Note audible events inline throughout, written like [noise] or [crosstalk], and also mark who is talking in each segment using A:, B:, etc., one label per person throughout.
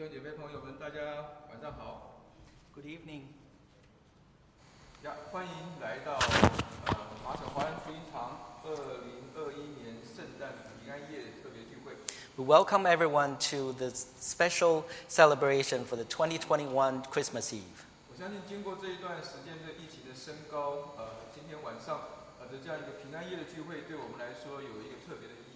A: 兄姐妹朋友们，大家晚上好。
B: Good evening.
A: 呀，欢迎来到呃马省华人福音堂二零二一年圣诞平安夜特别聚会。
B: We welcome everyone to this special celebration for the 2021 Christmas Eve.
A: 我相信经过这一段时间的疫情的升高，呃，今天晚上呃的这样一个平安夜的聚会，对我们来说有一个特别的意义在。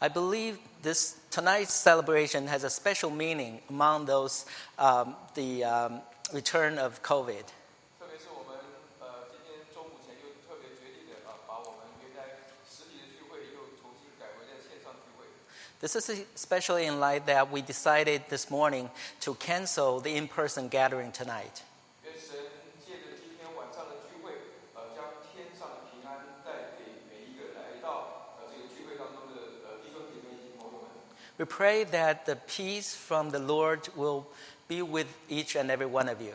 B: I believe this tonight's celebration has a special meaning among those um, the um, return of COVID. This is especially in light that we decided this morning to cancel the in person gathering tonight. We pray that the peace from the Lord will be with each and every one of you.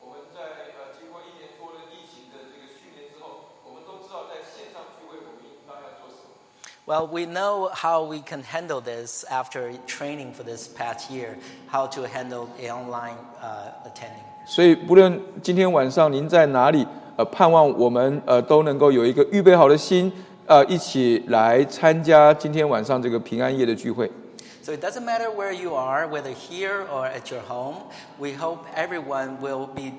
A: 我们在呃经过一年多的疫情的这个训练之后，我们都知道在线上聚会我们应当要做什么。
B: Well, we know how we can handle this after training for this past year, how to handle the online uh, attending.
A: 所以，不论今天晚上您在哪里，呃，盼望我们呃都能够有一个预备好的心，呃，一起来参加今天晚上这个平安夜的聚会。
B: So it doesn't matter where you are, whether here or at your home, we hope everyone will be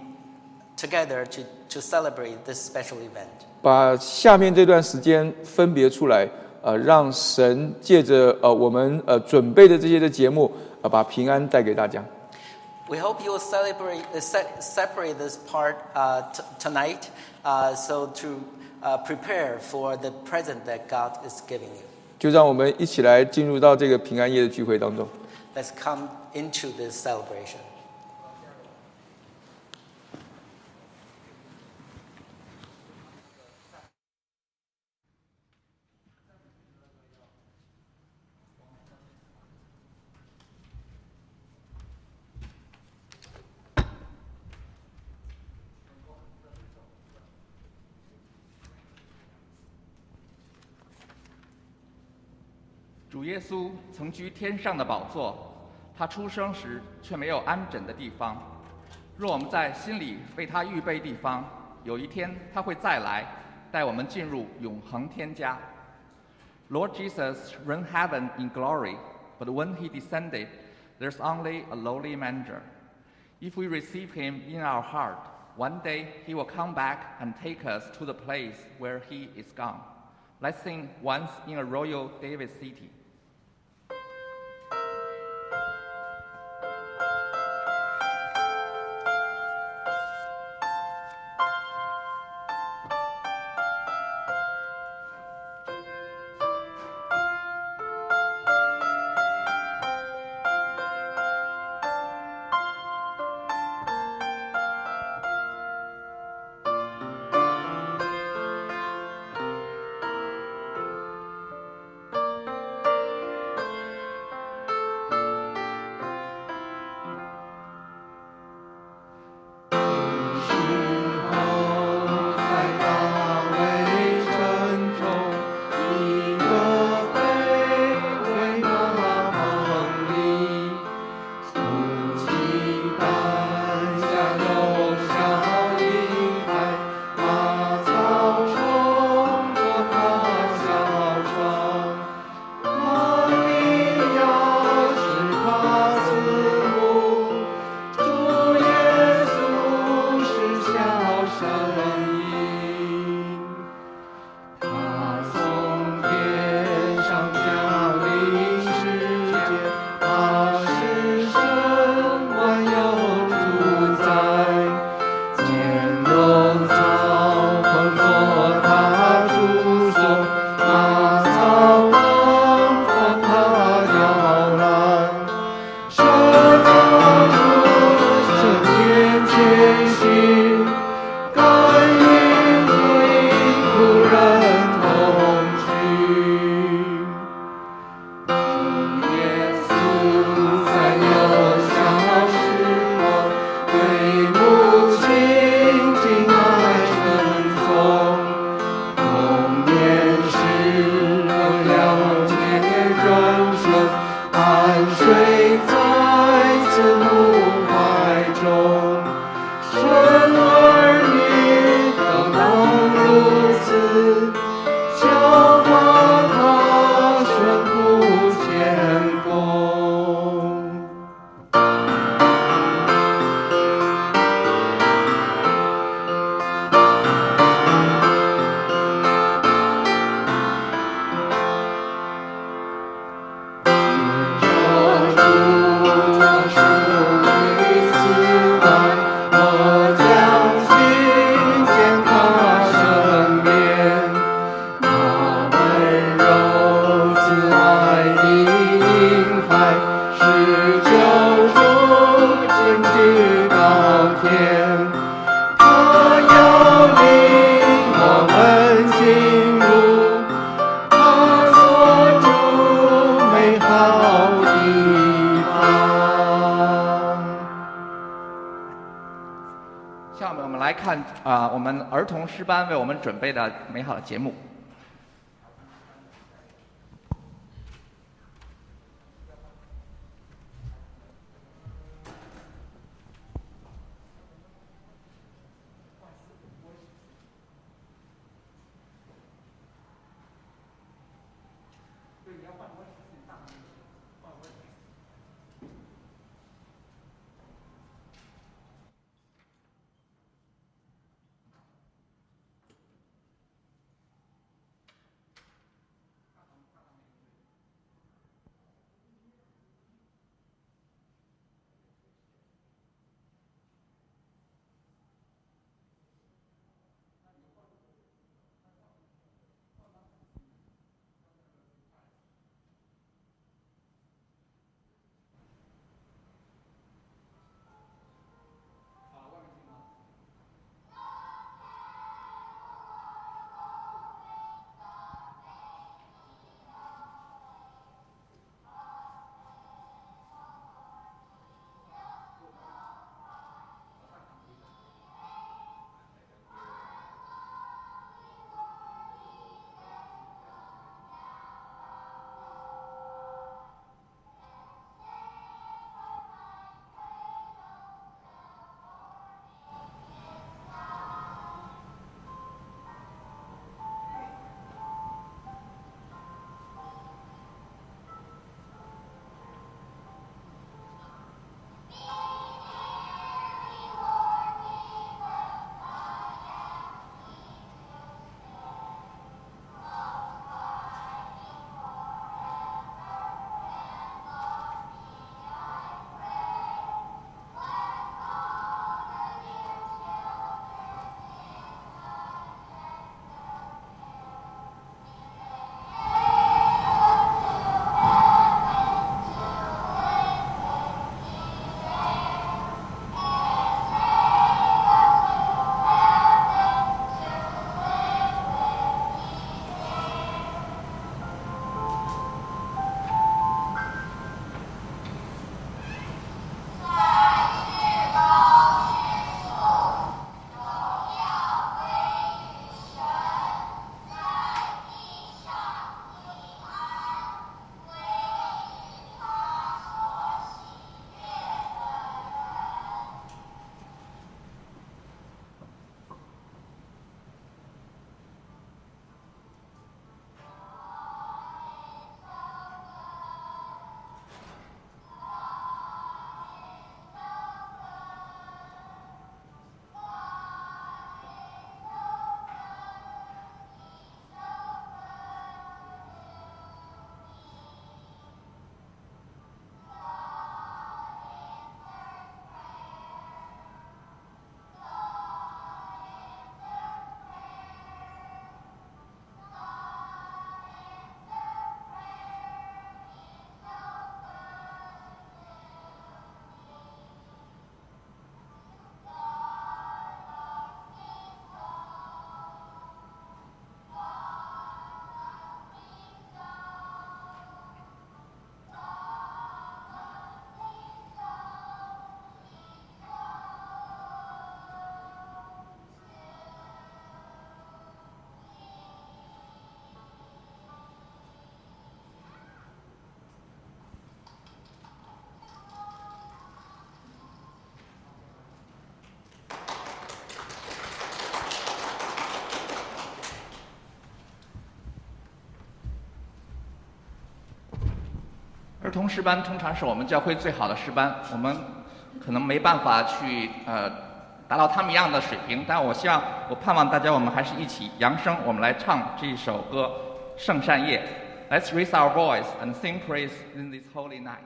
B: together to, to celebrate this special event.
A: 把下面这段时间分别出来，呃，让神借着呃我们呃准备的这些的节目，呃，把平安带给大家。
B: We hope you will celebrate, uh, se- separate this part uh, t- tonight uh, so to uh, prepare for the present that God is giving you.
A: 就让我们一起来进入到这个平安夜的聚会当中。
B: Let's come into this celebration.
C: 主耶稣曾居天上的宝座，他出生时却没有安枕的地方。若我们在心里为他预备地方，有一天他会再来，带我们进入永恒天家。Lord Jesus reigned heaven in glory, but when he descended, there's only a lowly manger. If we receive him in our heart, one day he will come back and take us to the place where he is gone. Let's sing once in a royal David city. 准备的美好的节目。
D: 通师班通常是我们教会最好的师班，我们可能没办法去呃达到他们一样的水平，但我希望，我盼望大家我们还是一起扬声，我们来唱这首歌《圣善夜》。Let's raise our voice and sing praise in this holy night.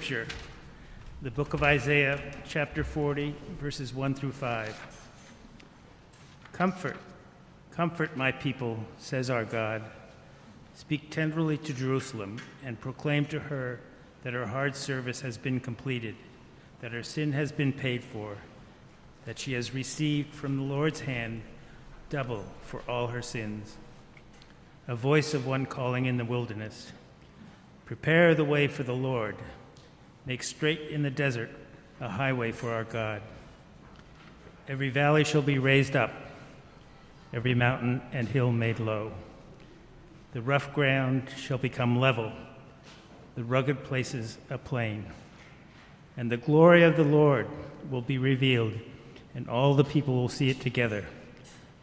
E: Scripture, the book of Isaiah, chapter 40, verses 1 through 5. Comfort, Comfort my people, says our God. Speak tenderly to Jerusalem and proclaim to her that her hard service has been completed, that her sin has been paid for, that she has received from the Lord's hand double for all her sins. A voice of one calling in the wilderness Prepare the way for the Lord, make straight in the desert a highway for our God. Every valley shall be raised up, every mountain and hill made low. The rough ground shall become level, the rugged places a plain. And the glory of the Lord will be revealed, and all the people will see it together,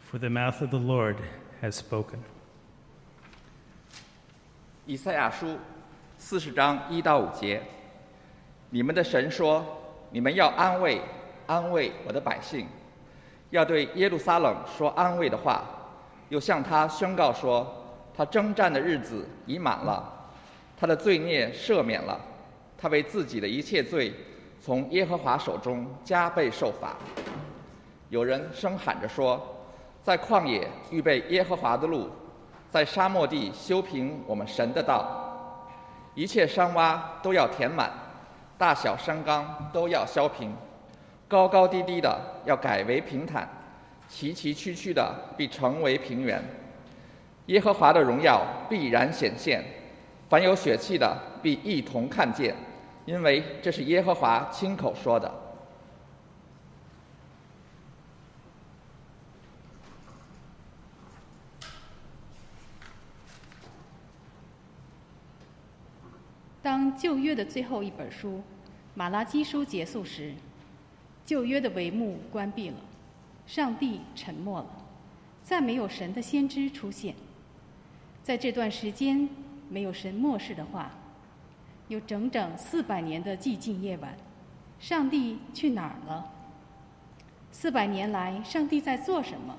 E: for the mouth of the Lord has spoken.
C: 以赛亚书四十章一到五节， 你们的神说：“你们要安慰，安慰我的百姓，要对耶路撒冷说安慰的话，又向他宣告说，他征战的日子已满了，他的罪孽赦免了，他为自己的一切罪，从耶和华手中加倍受罚。”有人声喊着说：“在旷野预备耶和华的路，在沙漠地修平我们神的道。”一切山洼都要填满，大小山冈都要削平，高高低低的要改为平坦，崎崎岖岖的必成为平原。耶和华的荣耀必然显现，凡有血气的必一同看见，因为这是耶和华亲口说的。
F: 当旧约的最后一本书《马拉基书》结束时，旧约的帷幕关闭了，上帝沉默了，再没有神的先知出现。在这段时间，没有神漠视的话，有整整四百年的寂静夜晚，上帝去哪儿了？四百年来，上帝在做什么？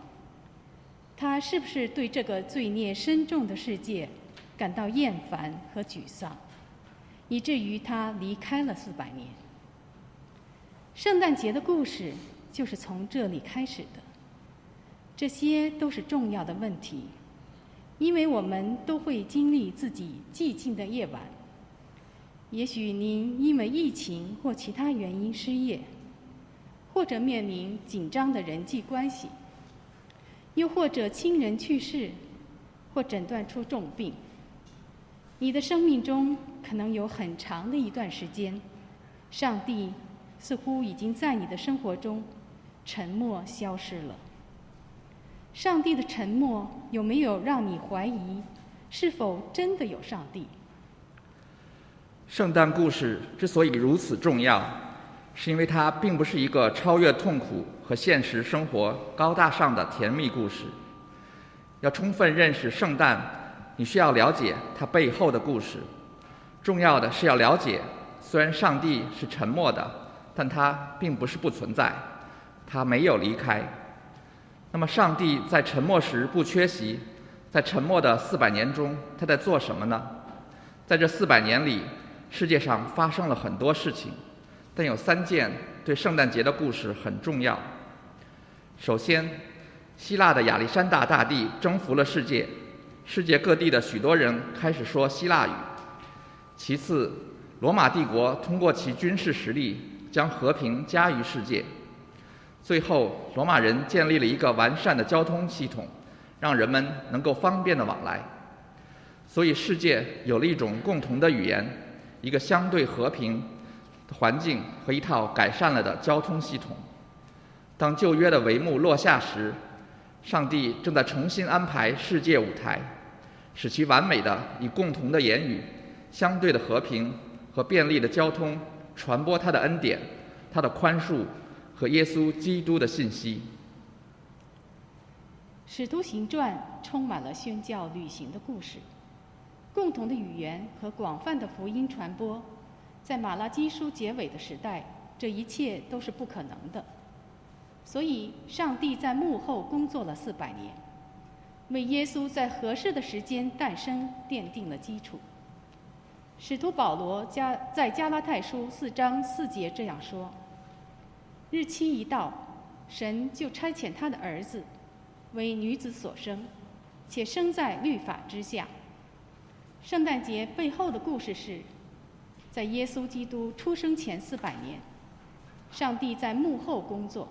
F: 他是不是对这个罪孽深重的世界感到厌烦和沮丧？以至于他离开了四百年。圣诞节的故事就是从这里开始的。这些都是重要的问题，因为我们都会经历自己寂静的夜晚。也许您因为疫情或其他原因失业，或者面临紧张的人际关系，又或者亲人去世，或诊断出重病。你的生命中可能有很长的一段时间，上帝似乎已经在你的生活中沉默消失了。上帝的沉默有没有让你怀疑，是否真的有上帝？
C: 圣诞故事之所以如此重要，是因为它并不是一个超越痛苦和现实生活、高大上的甜蜜故事。要充分认识圣诞。你需要了解它背后的故事。重要的是要了解，虽然上帝是沉默的，但他并不是不存在，他没有离开。那么，上帝在沉默时不缺席，在沉默的四百年中，他在做什么呢？在这四百年里，世界上发生了很多事情，但有三件对圣诞节的故事很重要。首先，希腊的亚历山大大帝征服了世界。世界各地的许多人开始说希腊语。其次，罗马帝国通过其军事实力将和平加于世界。最后，罗马人建立了一个完善的交通系统，让人们能够方便的往来。所以，世界有了一种共同的语言，一个相对和平环境和一套改善了的交通系统。当旧约的帷幕落下时，上帝正在重新安排世界舞台。使其完美的以共同的言语、相对的和平和便利的交通传播他的恩典、他的宽恕和耶稣基督的信息。
F: 使徒行传充满了宣教旅行的故事，共同的语言和广泛的福音传播，在马拉基书结尾的时代，这一切都是不可能的。所以，上帝在幕后工作了四百年。为耶稣在合适的时间诞生奠定了基础。使徒保罗加在加拉太书四章四节这样说：“日期一到，神就差遣他的儿子，为女子所生，且生在律法之下。圣诞节背后的故事是，在耶稣基督出生前四百年，上帝在幕后工作，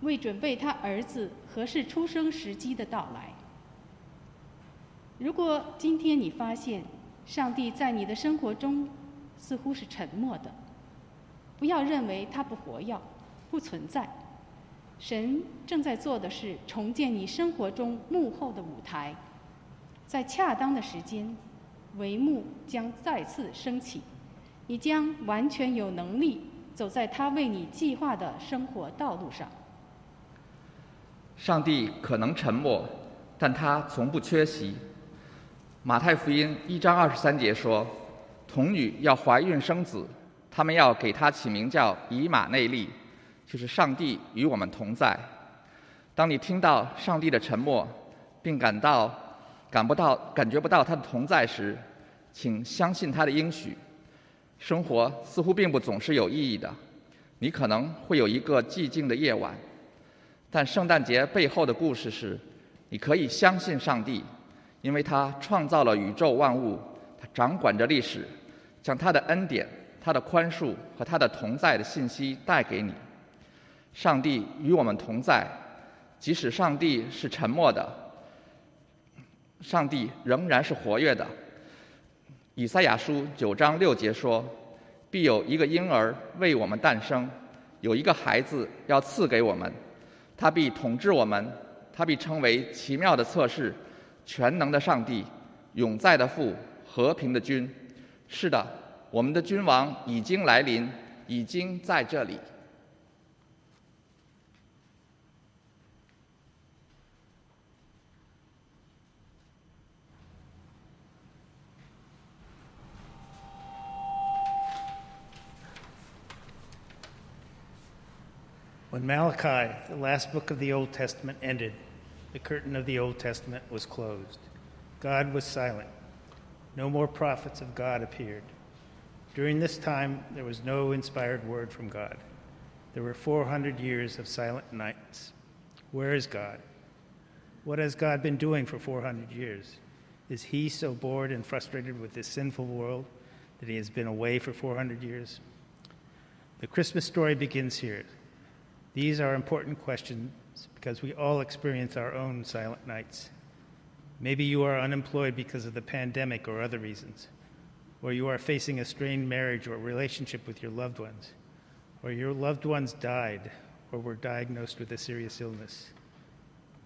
F: 为准备他儿子合适出生时机的到来。如果今天你发现上帝在你的生活中似乎是沉默的，不要认为他不活跃、不存在。神正在做的是重建你生活中幕后的舞台，在恰当的时间，帷幕将再次升起，你将完全有能力走在他为你计划的生活道路上。
C: 上帝可能沉默，但他从不缺席。马太福音一章二十三节说：“童女要怀孕生子，他们要给她起名叫以马内利。”就是上帝与我们同在。当你听到上帝的沉默，并感到感不到、感觉不到他的同在时，请相信他的应许。生活似乎并不总是有意义的，你可能会有一个寂静的夜晚。但圣诞节背后的故事是：你可以相信上帝，因为他创造了宇宙万物，他掌管着历史，将他的恩典、他的宽恕和他的同在的信息带给你。上帝与我们同在，即使上帝是沉默的，上帝仍然是活跃的。以赛亚书九章六节说：“必有一个婴儿为我们诞生，有一个孩子要赐给我们，他必统治我们，他必称为奇妙的测试，全能的上帝，永在的父，和平的君。”是的，我们的君王已经来临，已经在这里。
E: When Malachi, the last book of the Old Testament, ended, the curtain of the Old Testament was closed. God was silent. No more prophets of God appeared. During this time, there was no inspired word from God. There were 400 years of silent nights. Where is God? What has God been doing for 400 years? Is he so bored and frustrated with this sinful world that he has been away for 400 years? The Christmas story begins here. These are important questions because we all experience our own silent nights. Maybe you are unemployed because of the pandemic or other reasons, or you are facing a strained marriage or relationship with your loved ones, or your loved ones died or were diagnosed with a serious illness.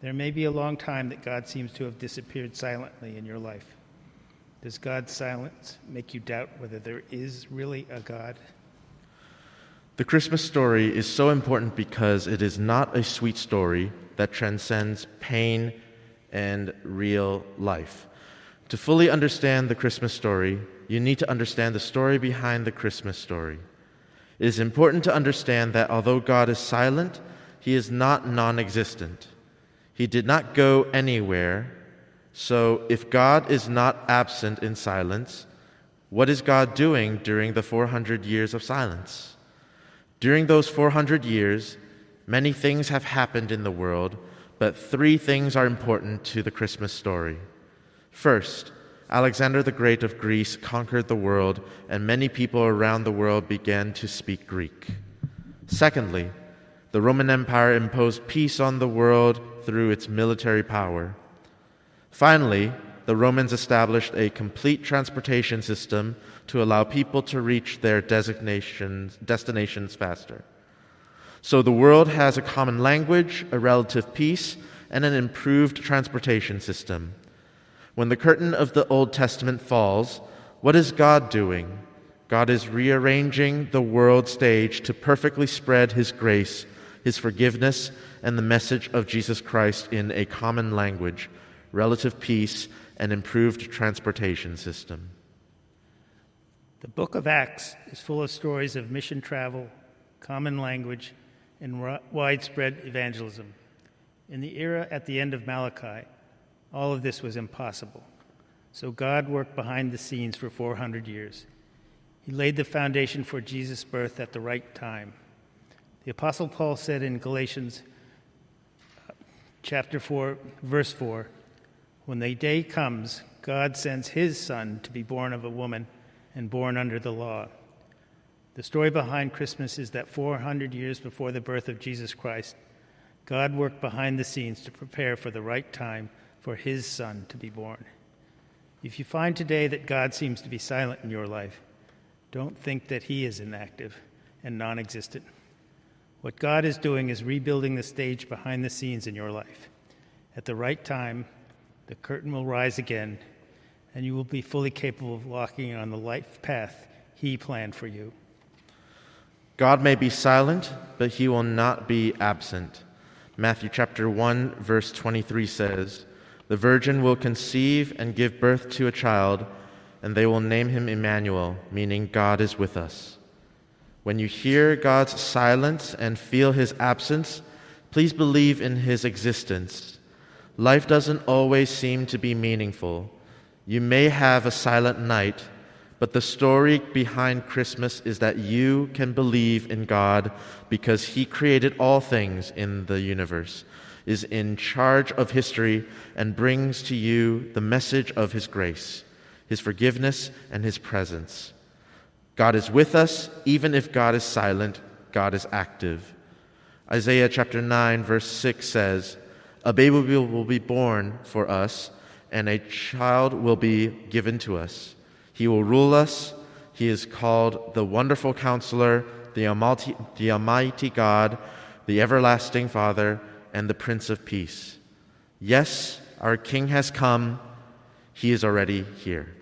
E: There may be a long time that God seems to have disappeared silently in your life. Does God's silence make you doubt whether there is really a God?
G: The Christmas story is so important because it is not a sweet story that transcends pain and real life. To fully understand the Christmas story, you need to understand the story behind the Christmas story. It is important to understand that although God is silent, he is not non existent. He did not go anywhere. So, if God is not absent in silence, what is God doing during the 400 years of silence? During those 400 years, many things have happened in the world, but three things are important to the Christmas story. First, Alexander the Great of Greece conquered the world, and many people around the world began to speak Greek. Secondly, the Roman Empire imposed peace on the world through its military power. Finally, the Romans established a complete transportation system to allow people to reach their designations, destinations faster. So the world has a common language, a relative peace, and an improved transportation system. When the curtain of the Old Testament falls, what is God doing? God is rearranging the world stage to perfectly spread His grace, His forgiveness, and the message of Jesus Christ in a common language, relative peace, and improved transportation system.
E: The book of Acts is full of stories of mission travel, common language, and widespread evangelism. In the era at the end of Malachi, all of this was impossible. So God worked behind the scenes for 400 years. He laid the foundation for Jesus' birth at the right time. The Apostle Paul said in Galatians uh, chapter 4, verse 4 When the day comes, God sends his son to be born of a woman and born under the law. The story behind Christmas is that 400 years before the birth of Jesus Christ, God worked behind the scenes to prepare for the right time for his son to be born. If you find today that God seems to be silent in your life, don't think that he is inactive and non existent. What God is doing is rebuilding the stage behind the scenes in your life. At the right time, the curtain will rise again, and you will be fully capable of walking on the life path He planned for you.
G: God may be silent, but he will not be absent. Matthew chapter 1 verse 23 says, "The virgin will conceive and give birth to a child, and they will name him Emmanuel, meaning God is with us." When you hear God's silence and feel his absence, please believe in his existence. Life doesn't always seem to be meaningful. You may have a silent night, but the story behind Christmas is that you can believe in God because He created all things in the universe, is in charge of history, and brings to you the message of His grace, His forgiveness, and His presence. God is with us, even if God is silent, God is active. Isaiah chapter 9, verse 6 says, A baby will be born for us, and a child will be given to us. He will rule us. He is called the Wonderful Counselor, the Almighty, the Almighty God, the Everlasting Father, and the Prince of Peace. Yes, our King has come. He is already here.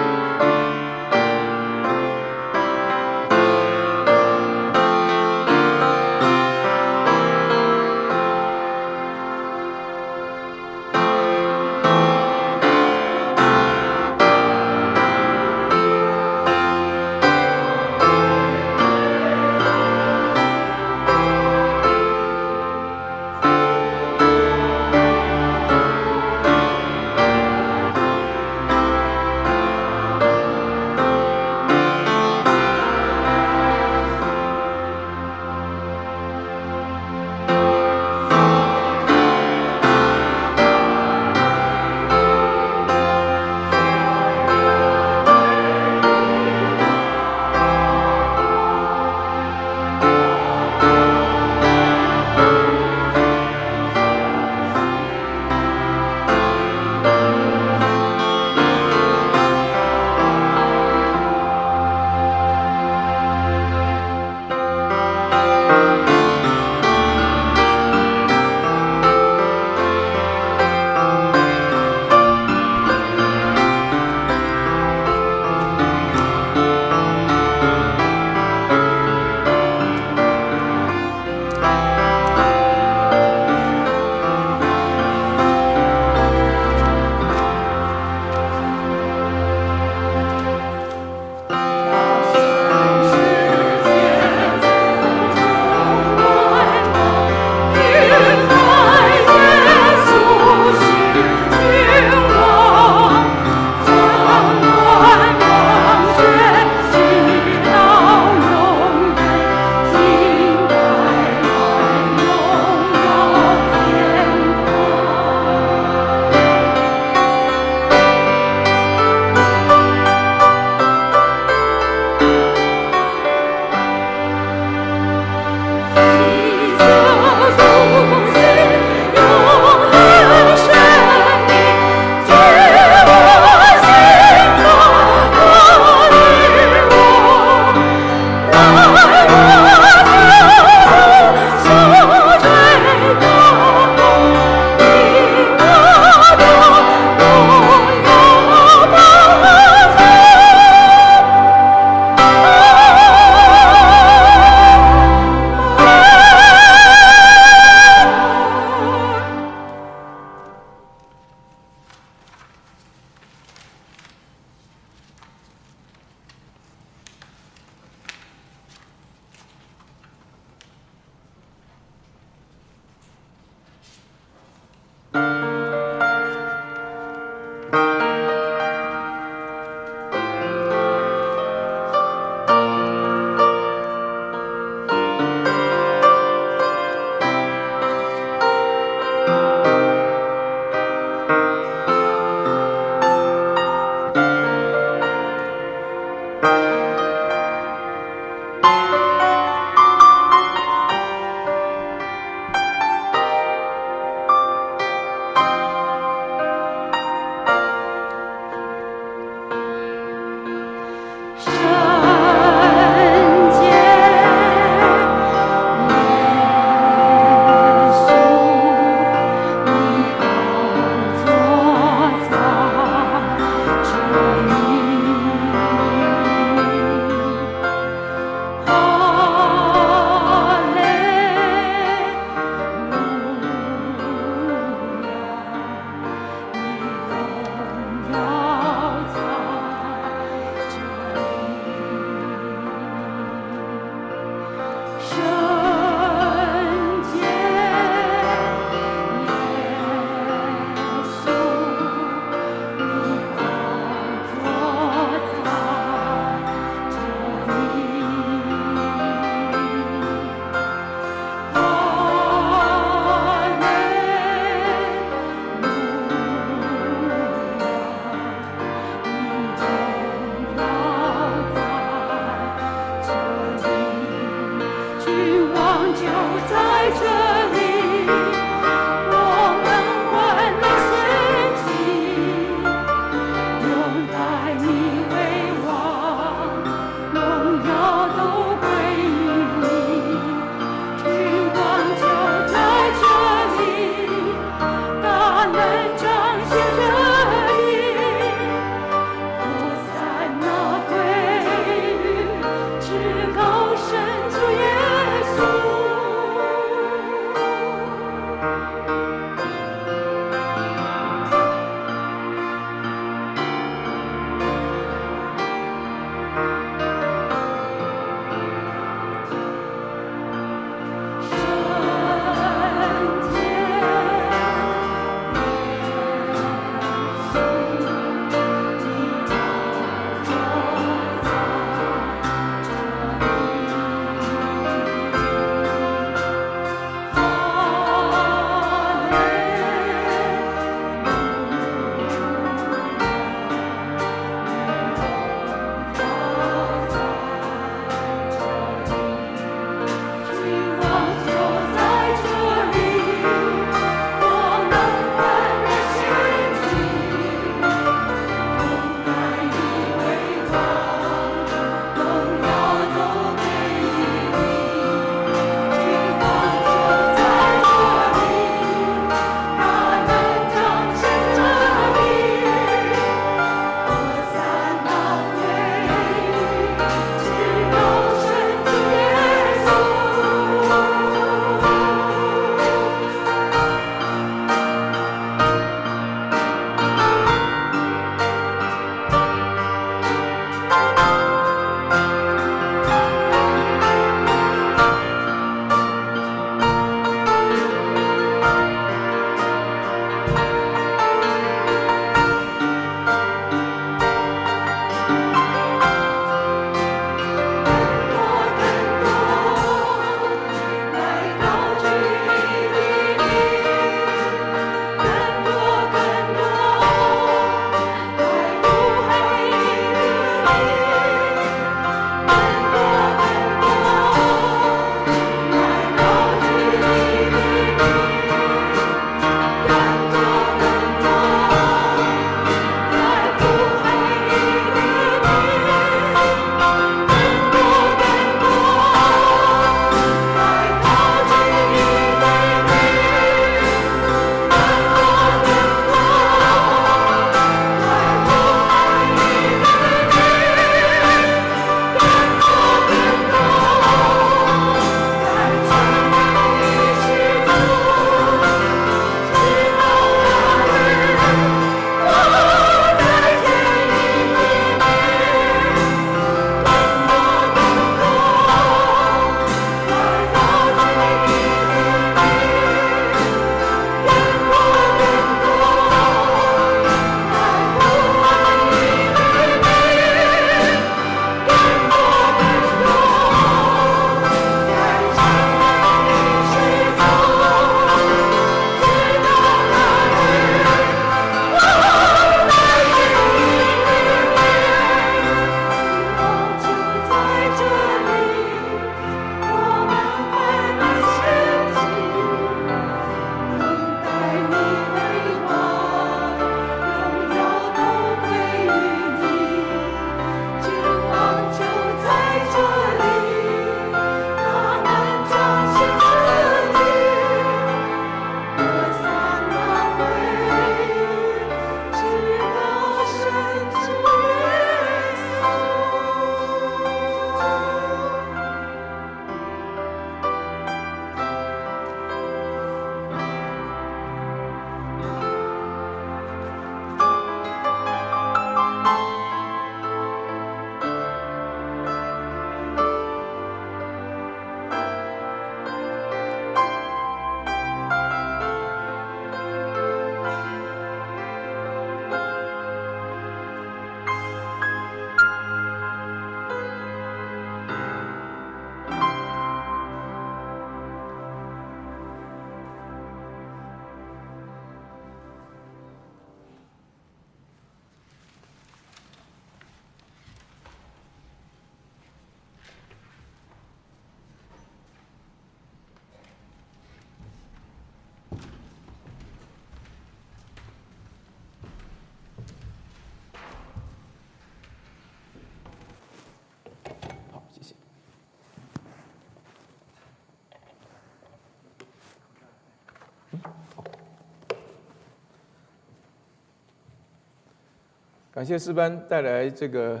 A: 感谢诗班带来这个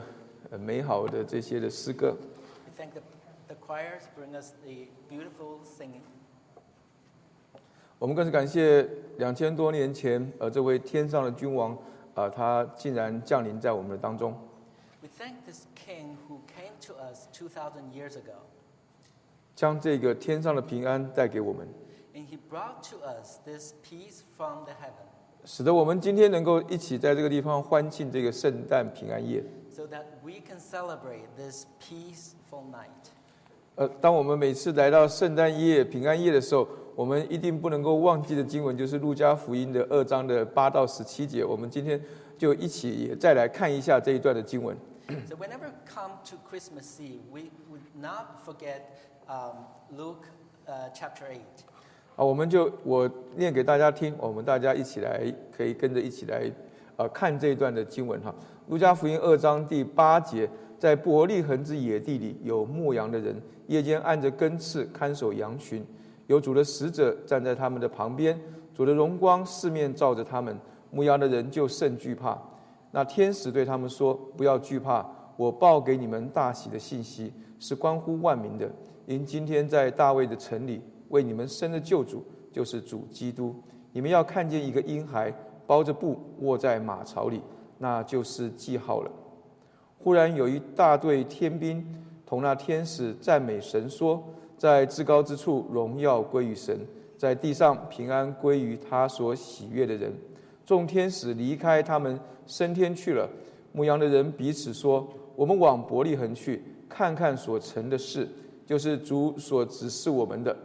A: 呃美好的这些的诗歌。
B: We thank the, the choirs bring us the beautiful singing.
A: 我们更是感谢两千多年前，呃，这位天上的君王，啊、他竟然降临在我们的当中。
B: We thank this king who came to us 2,000 years ago,
A: 将这个天上的平安带给我们，
B: and he brought to us this peace from the heaven
A: 使得我们今天能够一起在这个地方欢庆这个圣诞平安夜。
B: so that we can celebrate this peaceful night.
A: 呃，当我们每次来到圣诞夜、平安夜的时候，我们一定不能够忘记的经文就是路加福音的二章的八到十七节。我们今天就一起也再来看一下这一段的经文。
B: So whenever come to Christmas Eve, we would not forget um, Luke uh, chapter 8.
A: 啊，我们就我念给大家听，我们大家一起来可以跟着一起来，呃，看这一段的经文哈。路加福音二章第八节，在伯利恒之野地里有牧羊的人，夜间按着更次看守羊群，有主的使者站在他们的旁边，主的荣光四面照着他们，牧羊的人就甚惧怕。那天使对他们说：“不要惧怕，我报给你们大喜的信息，是关乎万民的。因今天在大卫的城里为你们生的救主，就是主基督。你们要看见一个婴孩包着布卧在马槽里，那就是记号了。”忽然有一大队天兵同那天使赞美神说：“在至高之处荣耀归于神，在地上平安归于他所喜悦的人。”众天使离开他们升天去了。牧羊的人彼此说：“我们往伯利恒去，看看所成的事，就是主所指示我们的。”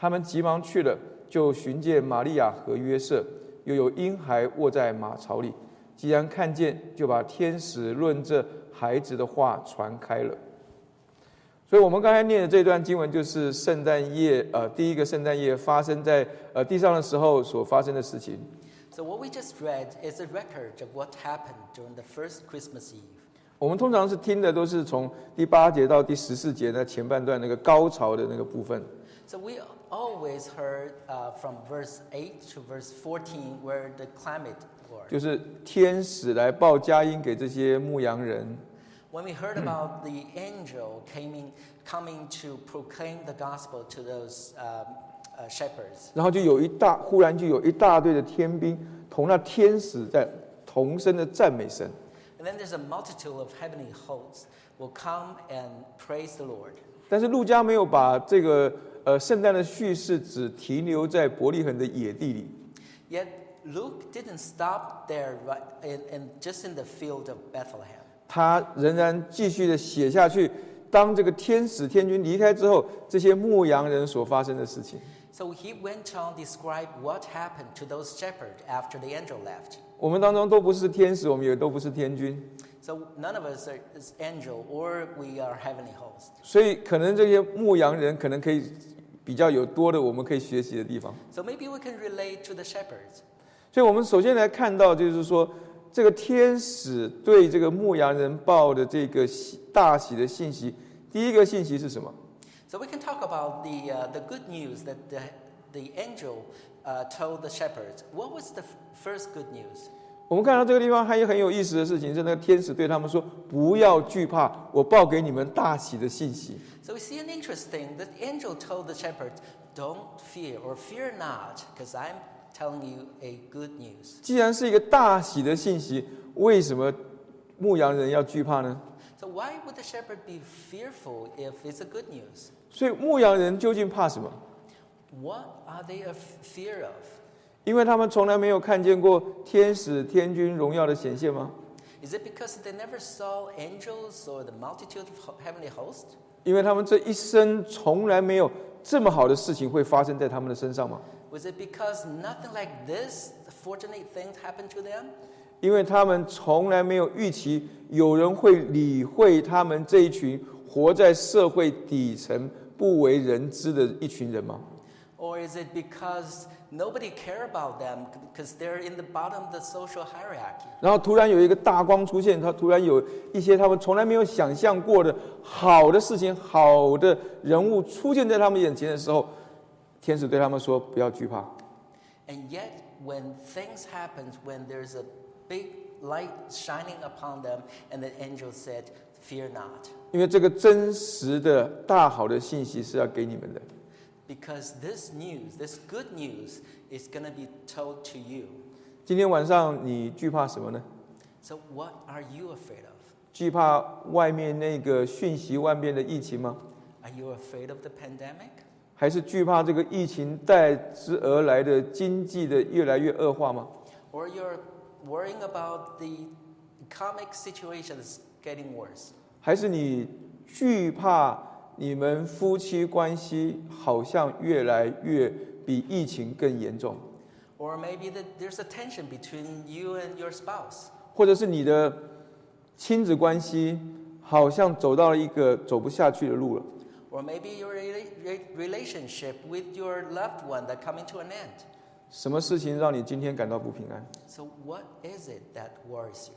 A: 他们急忙去了，就寻见玛利亚和约瑟，又有婴孩卧在马槽里。既然看见，就把天使论这孩子的话传开了。所以，我们刚才念的这段经文，就是圣诞夜，呃，第一个圣诞夜发生在呃地上的时候所发生的事情。
B: So what we just read is a record of what happened during the first Christmas Eve.
A: 我们通常是听的都是从第八节到第十四节那前半段那个高潮的那个部分。
B: So we always heard uh, from verse 8 to verse 14 where the climate were.
A: 就是天使来报佳音给这些牧羊人，
B: When we heard about the angel coming, coming to proclaim the gospel to those um, uh, shepherds.
A: 然后就有一大，忽然就有一大队的天兵同那天使在同声的赞美神。
B: And then there's a multitude of heavenly hosts will come and praise the Lord.
A: 但是路加没有把这个 呃圣诞的叙事只停留在伯利恒的野地里
B: ，Yet Luke didn't stop there right and and just in the field of Bethlehem.
A: 他仍然继续的写下去。当这个天使天军离开之后，这些牧羊人所发生的事情。
B: So he went on describe what happened to those shepherds after the angel left.
A: 我们当中都不是天使，我们也都不是天军，
B: So none of us are is angel or we are heavenly hosts.
A: 所以可能这些牧羊人可能可以比较有多的我们可以学习的地方。
B: So maybe we can relate to the shepherds.
A: 所以我们首先来看到，就是说这个天使对这个牧羊人报的这个喜大喜的信息。第一个信息是什么？
B: So we can talk about the, uh, the good news that the, the angel uh, told the shepherds. What was the f- first good news?
A: 我们看到这个地方还有很有意思的事情，是那个天使对他们说：“不要惧怕，我报给你们大喜的信息。
B: So we see an interesting that the angel told the shepherds, Don't fear or fear not, because I'm telling you a good news.
A: 既然是一个大喜的信息，为什么牧羊人要惧怕呢？
B: So why would the shepherd be fearful if it's a good news?
A: 所以牧羊人究竟怕什么？
B: What are they of fear of?
A: 因为他们从来没有看见过天使、天军荣耀的显现吗
B: ？Is it because they never saw angels or the multitude of heavenly hosts?
A: 因为他们这一生从来没有这么好的事情会发生在他们的身上吗
B: ？Was it because nothing like this fortunate things happened to them?
A: 因为他们从来没有预期有人会理会他们这一群活在社会底层、不为人知的一群人吗
B: ？Or is it because nobody care about them because they're in the bottom of the social hierarchy?
A: 然后突然有一个大光出现，他突然有一些他们从来没有想象过的好的事情、好的人物出现在他们眼前的时候，天使对他们说：“不要惧怕。”
B: And yet, when things happen, when there's a big light shining upon them, and the angel said, "Fear not."
A: 因为这个真实的大好的信息是要给你们的。
B: Because this news, this good news, is going to be told to you.
A: 今天晚上你惧怕什么呢？
B: So, what are you afraid of?
A: 惧怕外面那个瞬息万变的疫情吗？
B: Are you afraid of the pandemic?
A: 还是惧怕这个疫情带之而来的经济的越来越恶化吗？
B: Or you're worrying about the economic situation is getting worse?
A: 还是你惧怕 你们夫妻关系好像越来越比疫情更严重
B: ，Or maybe that there's a tension between you and your spouse?
A: 或者是你的亲子关系好像走到了一个走不下去的路了
B: ？Or maybe your rela- re- relationship with your loved one that coming to an end?
A: 什么事情让你今天感到不平安
B: ？So, what is it that worries you?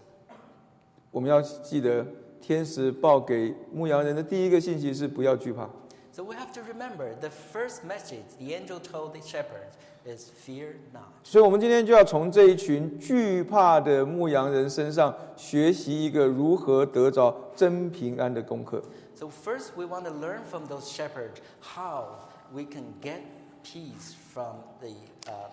A: 我们要记得，天使报给牧羊人的第一个信息是不要惧怕。
B: So, we have to remember the first message the angel told the shepherds is fear not.
A: 所以，我们今天就要从这一群惧怕的牧羊人身上学习一个如何得着真平安的功课。
B: So, first, we want to learn from those shepherds how we can get peace from the, uh,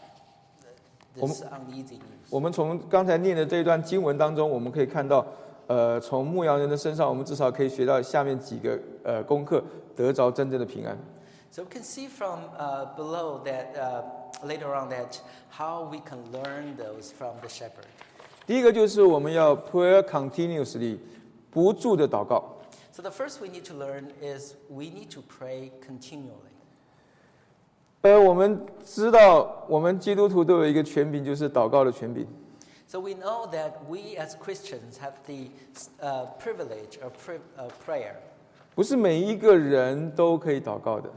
B: this uneasy
A: 我们从刚才念的这一段经文当中，我们可以看到，呃，从牧羊人的身上，我们至少可以学到下面几个呃功课，得着真正的平安。
B: So, we can see from uh, below that uh, later on that how we can learn those from the shepherd.
A: 第一个就是我们要 prayer continuously，不住的祷告。
B: So, the first we need to learn is we need to pray continually.
A: 呃，我们知道，我们基督徒都有一个权柄，就是祷告的权柄。
B: So we know that we as Christians have the uh, privilege of, pri- of prayer.
A: 不是每一个人都可以祷告的，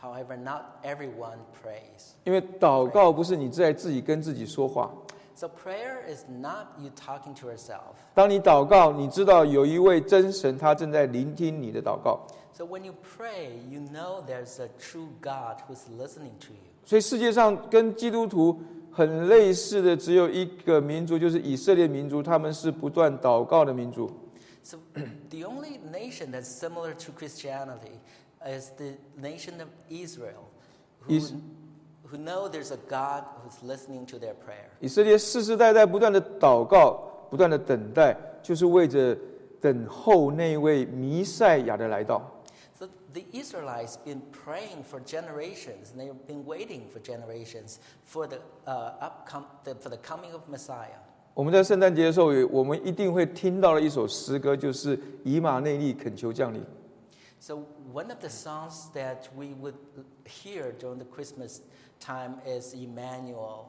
B: However, not everyone prays.
A: 因为祷告不是你在自己跟自己说话。
B: So prayer is not you talking to yourself.
A: 当你祷告，你知道有一位真神，他正在聆听你的祷告。
B: So when you pray, you know there's a true God who's listening to you.
A: 所以世界上跟基督徒 很类似的只有一个民族，就是以色列民族，他们是不断祷告的民族。
B: So the only nation that's similar to Christianity is the nation of Israel, who, who know there's a God who's listening to their prayer.
A: 以色列世世代代不断的祷告，不断的等待，就是为着等候那位弥赛亚的来到。
B: So the Israelites been praying for generations, and they've been waiting for generations for the, uh, upcom- the, for the coming of Messiah.
A: 我们在圣诞节的时候，也我们一定会听到了一首诗歌，就是以马内利恳求降临。
B: So one of the songs that we would hear during the Christmas time is Emmanuel.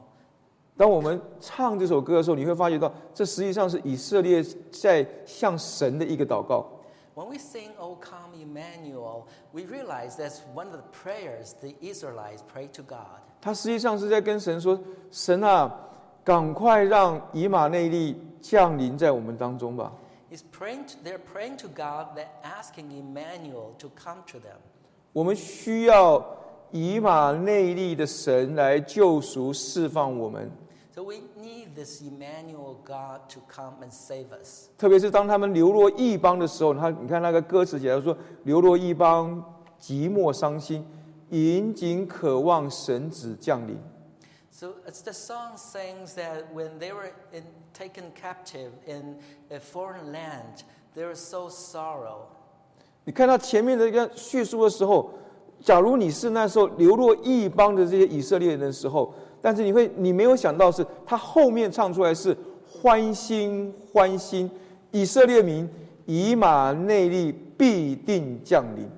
A: 当我们唱这首歌的时候，你会发觉到，这实际上是以色列在向神的一个祷告。
B: When we sing O Come Emmanuel, we realize that's one of the prayers the Israelites pray to God.
A: 他实际上是在跟神说：“神啊，赶快让以马内利降临在我们当中吧。
B: He's praying to, they're praying to God, they're asking Emmanuel to come to them.
A: 我们需要以马内利的神来救赎、释放我们。
B: So we need this Emmanuel God to come and save us.
A: 特别是当他们流落异邦的时候，他你看那个歌词写的说：流落异邦，寂寞伤心，引颈渴望神子降临。
B: So it's the song sings that when they were in, taken captive in a foreign land, they were so sorrow.
A: 你看到前面的一个叙述的时候，假如你是那时候流落异邦的这些以色列人的时候，但是你会你没有想到是他后面唱出来是欢欣欢欣，以色列民以马内利必定降临。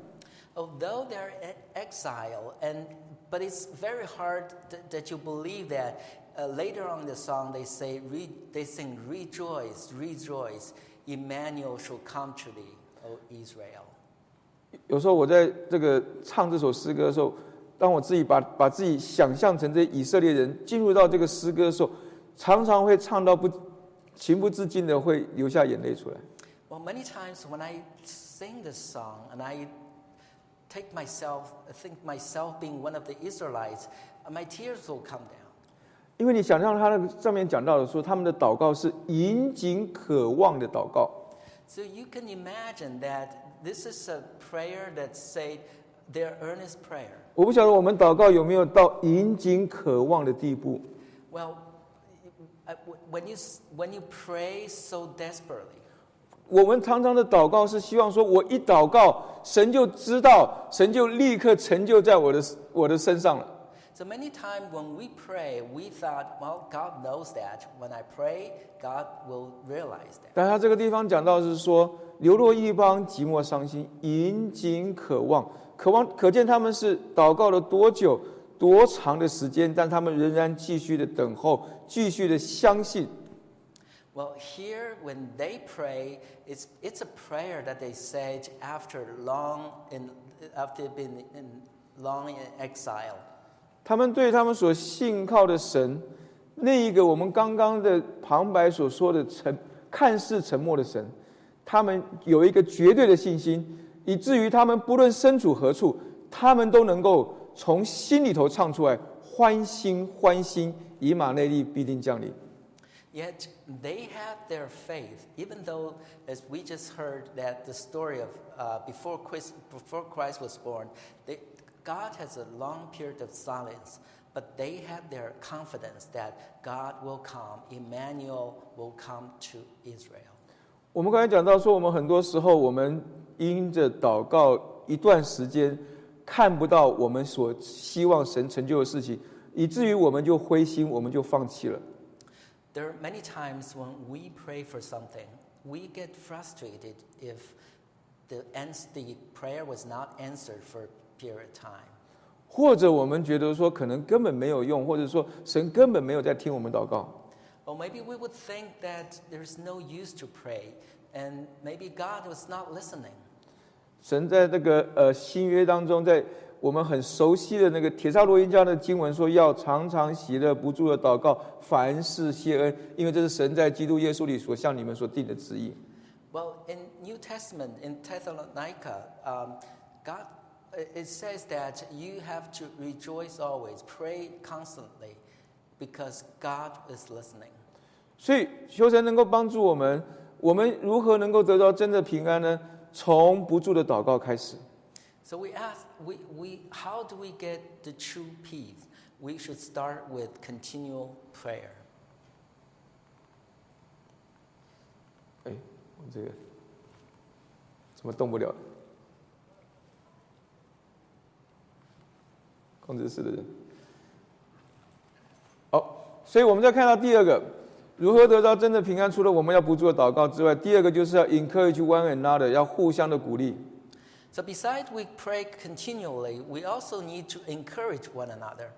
B: Although they're in exile, and but it's very hard th- that you believe that. Uh, later on in the song, they say re, they sing rejoice, rejoice. Emmanuel shall come to thee, O Israel.
A: 有时候我在这个唱这首诗歌的时候，当我自己把把自己想象成这以色列人进入到这个诗歌的时候，常常会唱到不情不自禁的会流下眼泪出来。
B: Well, many times when I sing this song and I take myself, think myself being one of the Israelites, uh, my tears will come down.
A: 因为你想象他那个上面讲到的说，他们的祷告是引颈渴望的祷告。
B: So you can imagine that this is a prayer that say their earnest prayer.
A: 我不晓得我们祷告有没有到引颈渴望的地步。
B: Well, uh, when you when you pray so desperately,
A: 我们常常的祷告是希望说，我一祷告，神就知道，神就立刻成就在我的我的身上了。
B: so many times when we pray, we thought, well, God knows that. When I pray, God will realize that.
A: 但他这个地方讲到是说，流落一邦，寂寞伤心，引颈渴望，渴望，可见他们是祷告了多久、多长的时间，但他们仍然继续的等候，继续的相信。
B: Well, here when they pray, it's it's a prayer that they said after long in after been in long in exile.
A: 他们对他们所信靠的神，那一个我们刚刚的旁白所说的沉看似沉默的神，他们有一个绝对的信心，以至于他们不论身处何处，他们都能够从心里头唱出来：欢欣欢欣，以马内利必定降临。
B: Yet they had their faith, even though, as we just heard, that the story of uh, before, Christ, before Christ was born, they, God has a long period of silence, but they had their confidence that God will come, Emmanuel will come to Israel.
A: 我们刚才讲到说，我们很多时候我们因着祷告一段时间，看不到我们所希望神成就的事情，以至于我们就灰心，我们就放弃了。
B: There are many times when we pray for something, we get frustrated if the, ans- the prayer was not answered for a period of time.
A: 或者我们觉得说可能根本没有用，或者说神根本没有在听我们祷告。
B: Or maybe we would think that there's no use to pray, and maybe God was not listening.
A: 神在那个呃新约当中，在我们很熟悉的那个铁萨罗音家的经文说，要常常喜乐，不住的祷告，凡事谢恩，因为这是神在基督耶稣里所向你们所定的旨意。
B: Well, in New Testament, in Thessalonica, um, God, it it says that you have to rejoice always, pray constantly, because God is listening.
A: 所以求神能够帮助我们，我们如何能够得到真的平安呢？从不住的祷告开始。
B: So we ask, we, we, how do we get the true peace? We should start with continual prayer.
A: 哎，我这个怎么动不了？控制室的人。好，所以我们再看到第二个，如何得到真的平安？除了我们要不住的祷告之外，第二个就是要 encourage one another，要互相的鼓励。
B: So besides we pray continually, we also need to encourage one another.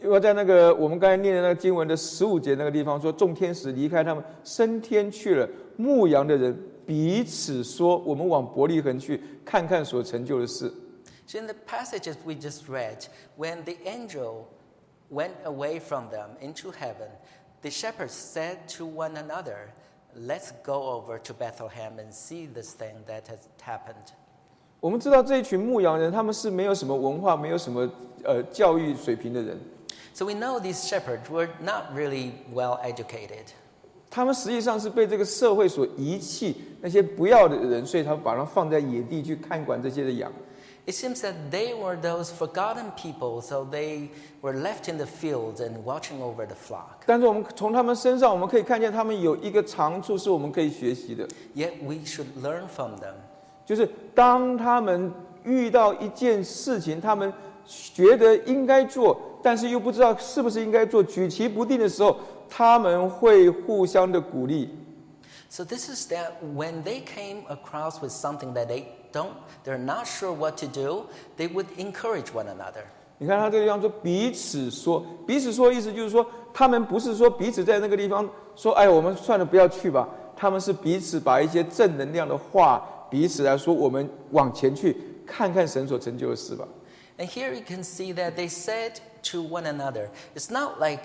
A: 因为在那个我们刚才念的那个经文的十五节那个地方说，众天使离开他们，升天去了。牧羊的人彼此说：“我们往伯利恒去，看看所成就的事。”
B: So in the passages we just read, when the angel went away from them into heaven, the shepherds said to one another, Let's go over to Bethlehem and see this thing that has happened.
A: 我们知道这一群牧羊人，他们是没有什么文化、没有什么呃教育水平的人，
B: So we know these shepherds were not really well educated.
A: 他们实际上是被这个社会所遗弃，那些不要的人，所以他们把它放在野地去看管这些的羊。
B: It seems that they were those forgotten people, so they were left in the fields and watching over the flock.
A: 但是我们从他们身上，我们可以看见他们有一个长处是我们可以学习的，
B: Yet we should learn from them.
A: 就是当他们遇到一件事情，他们觉得应该做，但是又不知道是不是应该做，举棋不定的时候，他们会互相的鼓励。
B: So this is that when they came across with something that they don't, they're not sure what to do, they would encourage one another.
A: 你看他这个地方说彼此说，彼此说意思就是说，他们不是说彼此在那个地方说，哎，我们算了，不要去吧。他们是彼此把一些正能量的话，彼此来说，我们往前去看看神所成就的事吧。
B: And here you can see that they said to one another, it's not like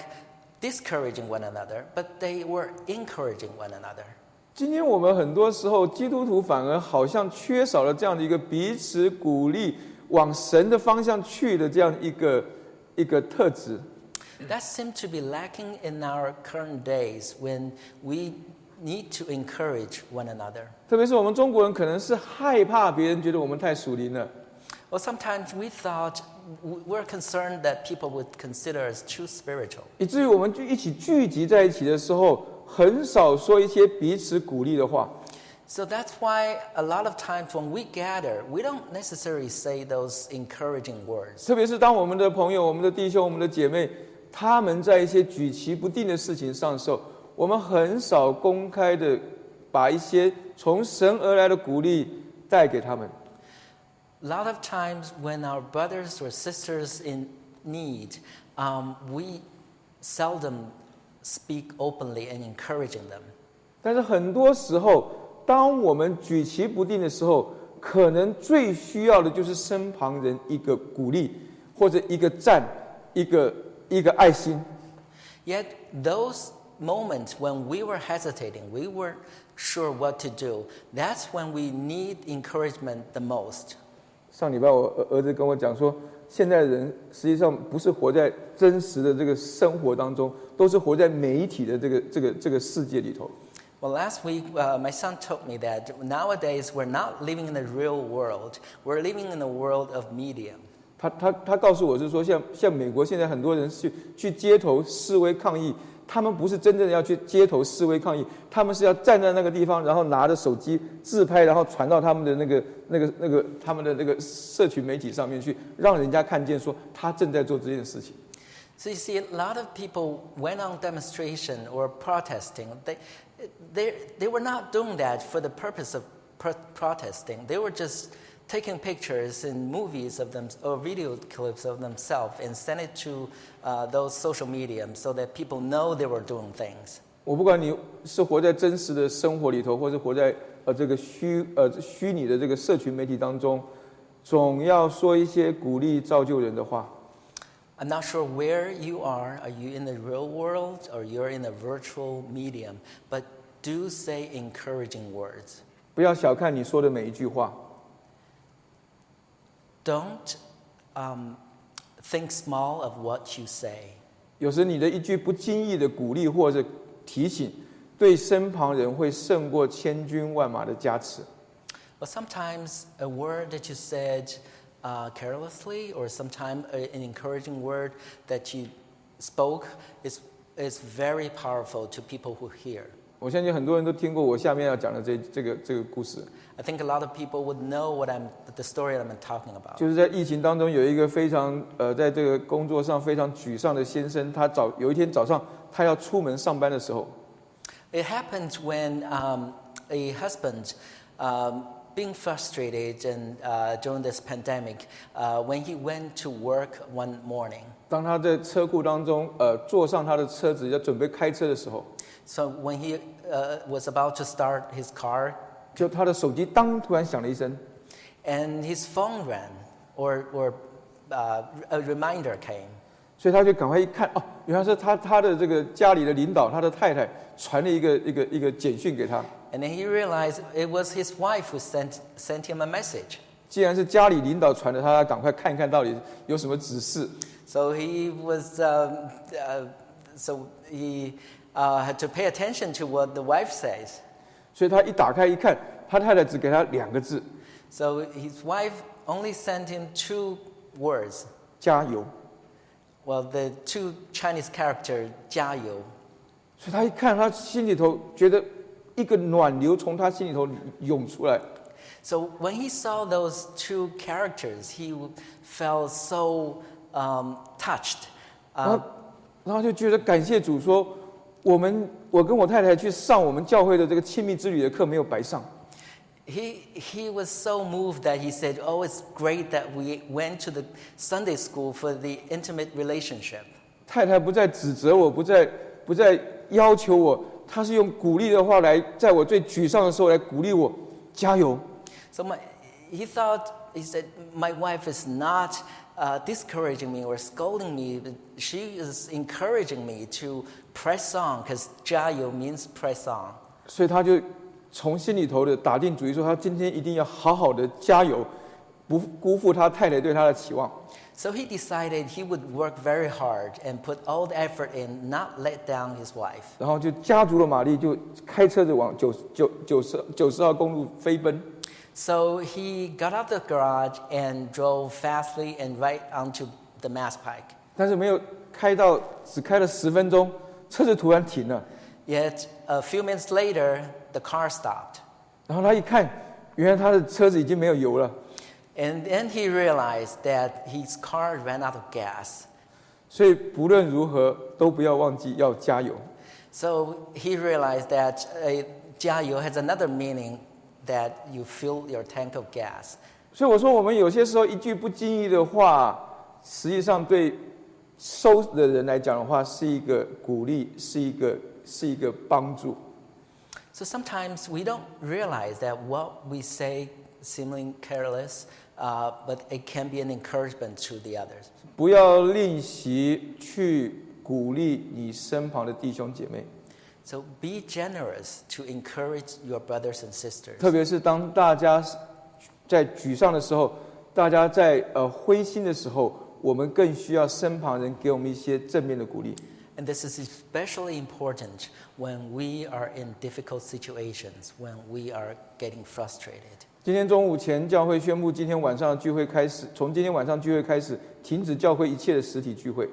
B: discouraging one another, but they were encouraging one another.
A: 今天我们很多时候基督徒反而好像缺少了这样的一个彼此鼓励、往神的方向去的这样一个一个特质。
B: That seems to be lacking in our current days when we need to encourage one another.
A: 特别是我们中国人，可能是害怕别人觉得我们太属灵了
B: ，Well, sometimes we thought we're concerned that people would consider us too spiritual.
A: 以至于我们就一起聚集在一起的时候，很少说一些彼此鼓励的话。
B: So that's why a lot of times when we gather, we don't necessarily say ththose encouraging words.
A: 特别是当我们的朋友、我们的弟兄、我们的姐妹，他们在一些举棋不定的事情上的时候，我们很少公开的把一些从神而来的鼓励带给他们。
B: A lot of times when our brothers or sisters in need, um, we seldom speak openly and encouraging them.
A: 但是很多时候，当我们举棋不定的时候，可能最需要的就是身旁人一个鼓励，或者一个赞，一个一个爱心。
B: Yet those moments when we were hesitating, we weren't sure what to do, that's when we need encouragement the most.
A: 上礼拜我儿儿子跟我讲说，现在人实际上不是活在真实的这个生活当中，都是活在媒体的这个这个这个世界里头。
B: Well, last week, uh, my son told me that nowadays we're not living in the real world, we're living in the world of media.
A: 他他他告诉我是说，像像美国现在很多人去去街头示威抗议，他们不是真正的要去街头示威抗议，他们是要站在那个地方，然后拿着手机自拍，然后传到他们的那个那个那个他们的那个社群媒体上面去，让人家看见说他正在做这件事情。
B: So you see, a lot of people went on demonstration or protesting. They, they, they were not doing that for the purpose of pro- protesting. They were just taking pictures and movies of them or video clips of themselves and send it to uh, those social media so that people know they were doing things.
A: 我不管你是活在真实的生活里头，或是活在呃这个虚呃虚拟的这个社群媒体当中，总要说一些鼓励造就人的话。
B: I'm not sure where you are. Are you in the real world or you're in a virtual medium? But do say encouraging words.
A: 不要小看你说的每一句话，
B: Don't um, think small of what you say.
A: 有时你的一句不经意的鼓励或者提醒，对身旁人会胜过千军万马的加持。
B: But sometimes a word that you said uh, carelessly, or sometimes an encouraging word that you spoke, is, is very powerful to people who hear.
A: 我相信很多人都听过我下面要讲的这这个这个故事
B: ，I think a lot of people would know what I'm, the story that I'm talking about.
A: 就是在疫情当中有一个非常呃，在这个工作上非常沮丧的先生，他早有一天早上他要出门上班的时候
B: ，It happened when um, a husband, um, being frustrated and uh, during this pandemic, uh, when he went to work one morning.
A: 当他在车库当中呃坐上他的车子要准备开车的时候，
B: So when he uh, was about to start his car,
A: 就他的手机当突然响了一声，
B: and his phone rang, or, or uh, a reminder came.
A: 所以他就赶快一看，哦，原来是他他的这个家里的领导，他的太太传了一个一个一个简讯给他。
B: And then he realized it was his wife who sent, sent him a message.
A: 既然是家里领导传的，他要赶快看一看到底有什么指示。
B: So he was, um, uh, so he uh, had to pay attention to what the wife says.
A: 所以他一打开一看，他太太只给他两个字：
B: So his wife only sent him two words.
A: 加油。
B: Well, the two Chinese characters, 加油.
A: 所以他一看，他心里头觉得一个暖流从他心里头涌出来。
B: So when he saw those two characters, he felt so um, touched.
A: 然后
B: Uh,，
A: 然后就觉得感谢主说， 我们我跟我太太去上我们教会的这个亲密之旅的课没有白上。
B: he, he was so moved that he said, Oh, it's great that we went to the Sunday school for the intimate relationship.
A: 太太不再指责我，不再不再要求我，她是用鼓励的话来，在我最沮丧的时候来鼓励我，加油。
B: So my, he thought, he said, My wife is not uh, discouraging me or scolding me, but she is encouraging me to press on because 加油 means press on.
A: 所以他就从心里头的打定主意说，他今天一定要好好的加油， 不辜负他太太对他的期望。
B: So he decided he would work very hard and put all the effort in, not let down his wife.
A: 然后就加足了马力，就开车子往九九九十九十号公路飞奔。
B: So he got out the garage and drove fastly and right onto the Mass Pike.
A: 但是没有开到，只开了十分钟，车子突然停了。
B: Yet a few minutes later, the car stopped.
A: 然后他一看，原来他的车子已经没有油了，
B: And then he realized that his car ran out of gas.
A: 所以不论如何都不要忘记要加油。
B: So he realized that uh, 加油 has another meaning that you fill your tank of gas.
A: 所以我说，我们有些时候一句不经意的话，实际上对收的人来讲的话，是一个鼓励，是一个是一个帮助。
B: So sometimes we don't realize that what we say seemingly careless, uh, but it can be an encouragement to the others.
A: 不要吝惜去鼓励你身旁的弟兄姐妹，
B: So be generous to encourage your brothers and sisters.
A: 特别是当大家在沮丧的时候，大家在呃灰心的时候，我们更需要身旁人给我们一些正面的鼓励。
B: And this is especially important when we are in difficult situations, when we are getting frustrated.
A: 今天中午前，教会宣布今天晚上的聚会开始，从今天晚上聚会开始，停止教会一切的实体聚会。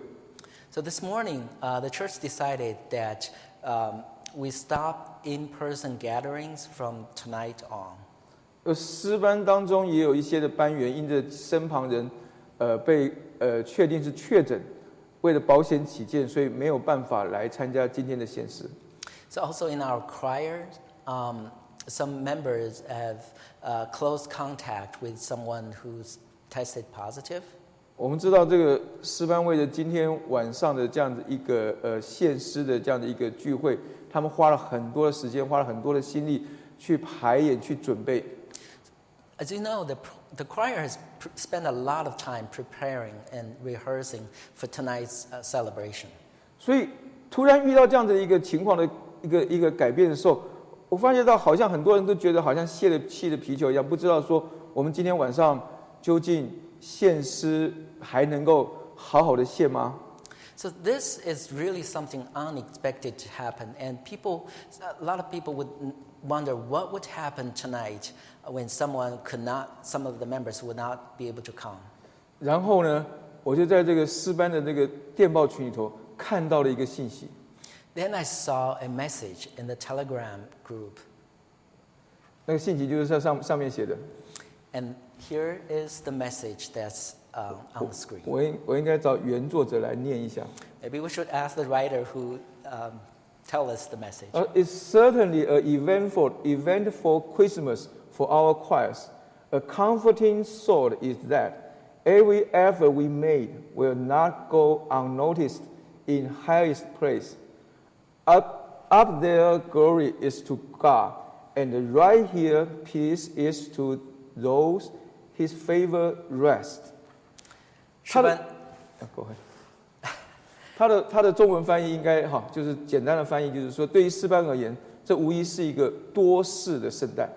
B: So this morning, uh, the church decided that um, we stop in person gatherings from tonight on.
A: 而诗班当中也有一些的班员，因着身旁人，呃，被呃确定是确诊，为了保险起见，所以没有办法来参加今天的献诗。
B: So also in our choir, um, some members have uh, close contact with someone who's tested positive.
A: 我们知道这个诗班为了今天晚上的这样的一个呃献诗的这样的一个聚会，他们花了很多的时间，花了很多的心力去排演、去准备。
B: As you know, the, the choir has spent a lot of time preparing and rehearsing for tonight's uh, celebration.
A: 所以突然遇到这样的一个情况的一个一个改变的时候，我发现到好像很多人都觉得好像泄了气的皮球一样，不知道说我们今天晚上究竟献诗还能够好好的献吗？
B: So this is really something unexpected to happen, and people, a lot of people would n- wonder what would happen tonight when someone could not, some of the members would not be able to come.
A: 然后呢，我就在这个诗班的那个电报群里头看到了一个信息，
B: Then I saw a message in the Telegram group,
A: 那个信息就是在上上面写的，
B: and here is the message that's uh, on the screen.
A: 我应我应该找原作者来念一下。
B: Maybe we should ask the writer who um, tell us the message.
A: Uh, it's certainly an eventful, eventful Christmas for our choirs. A comforting thought is that every effort we made will not go unnoticed in highest place. Up, up there, glory is to God, and right here, peace is to those His favor rest.
B: 诗班
A: 啊过会。他的 [laughs] 他的中文翻译应该哈，就是简单的翻译，就是说，对于诗班而言，这无疑是一个多事的圣诞。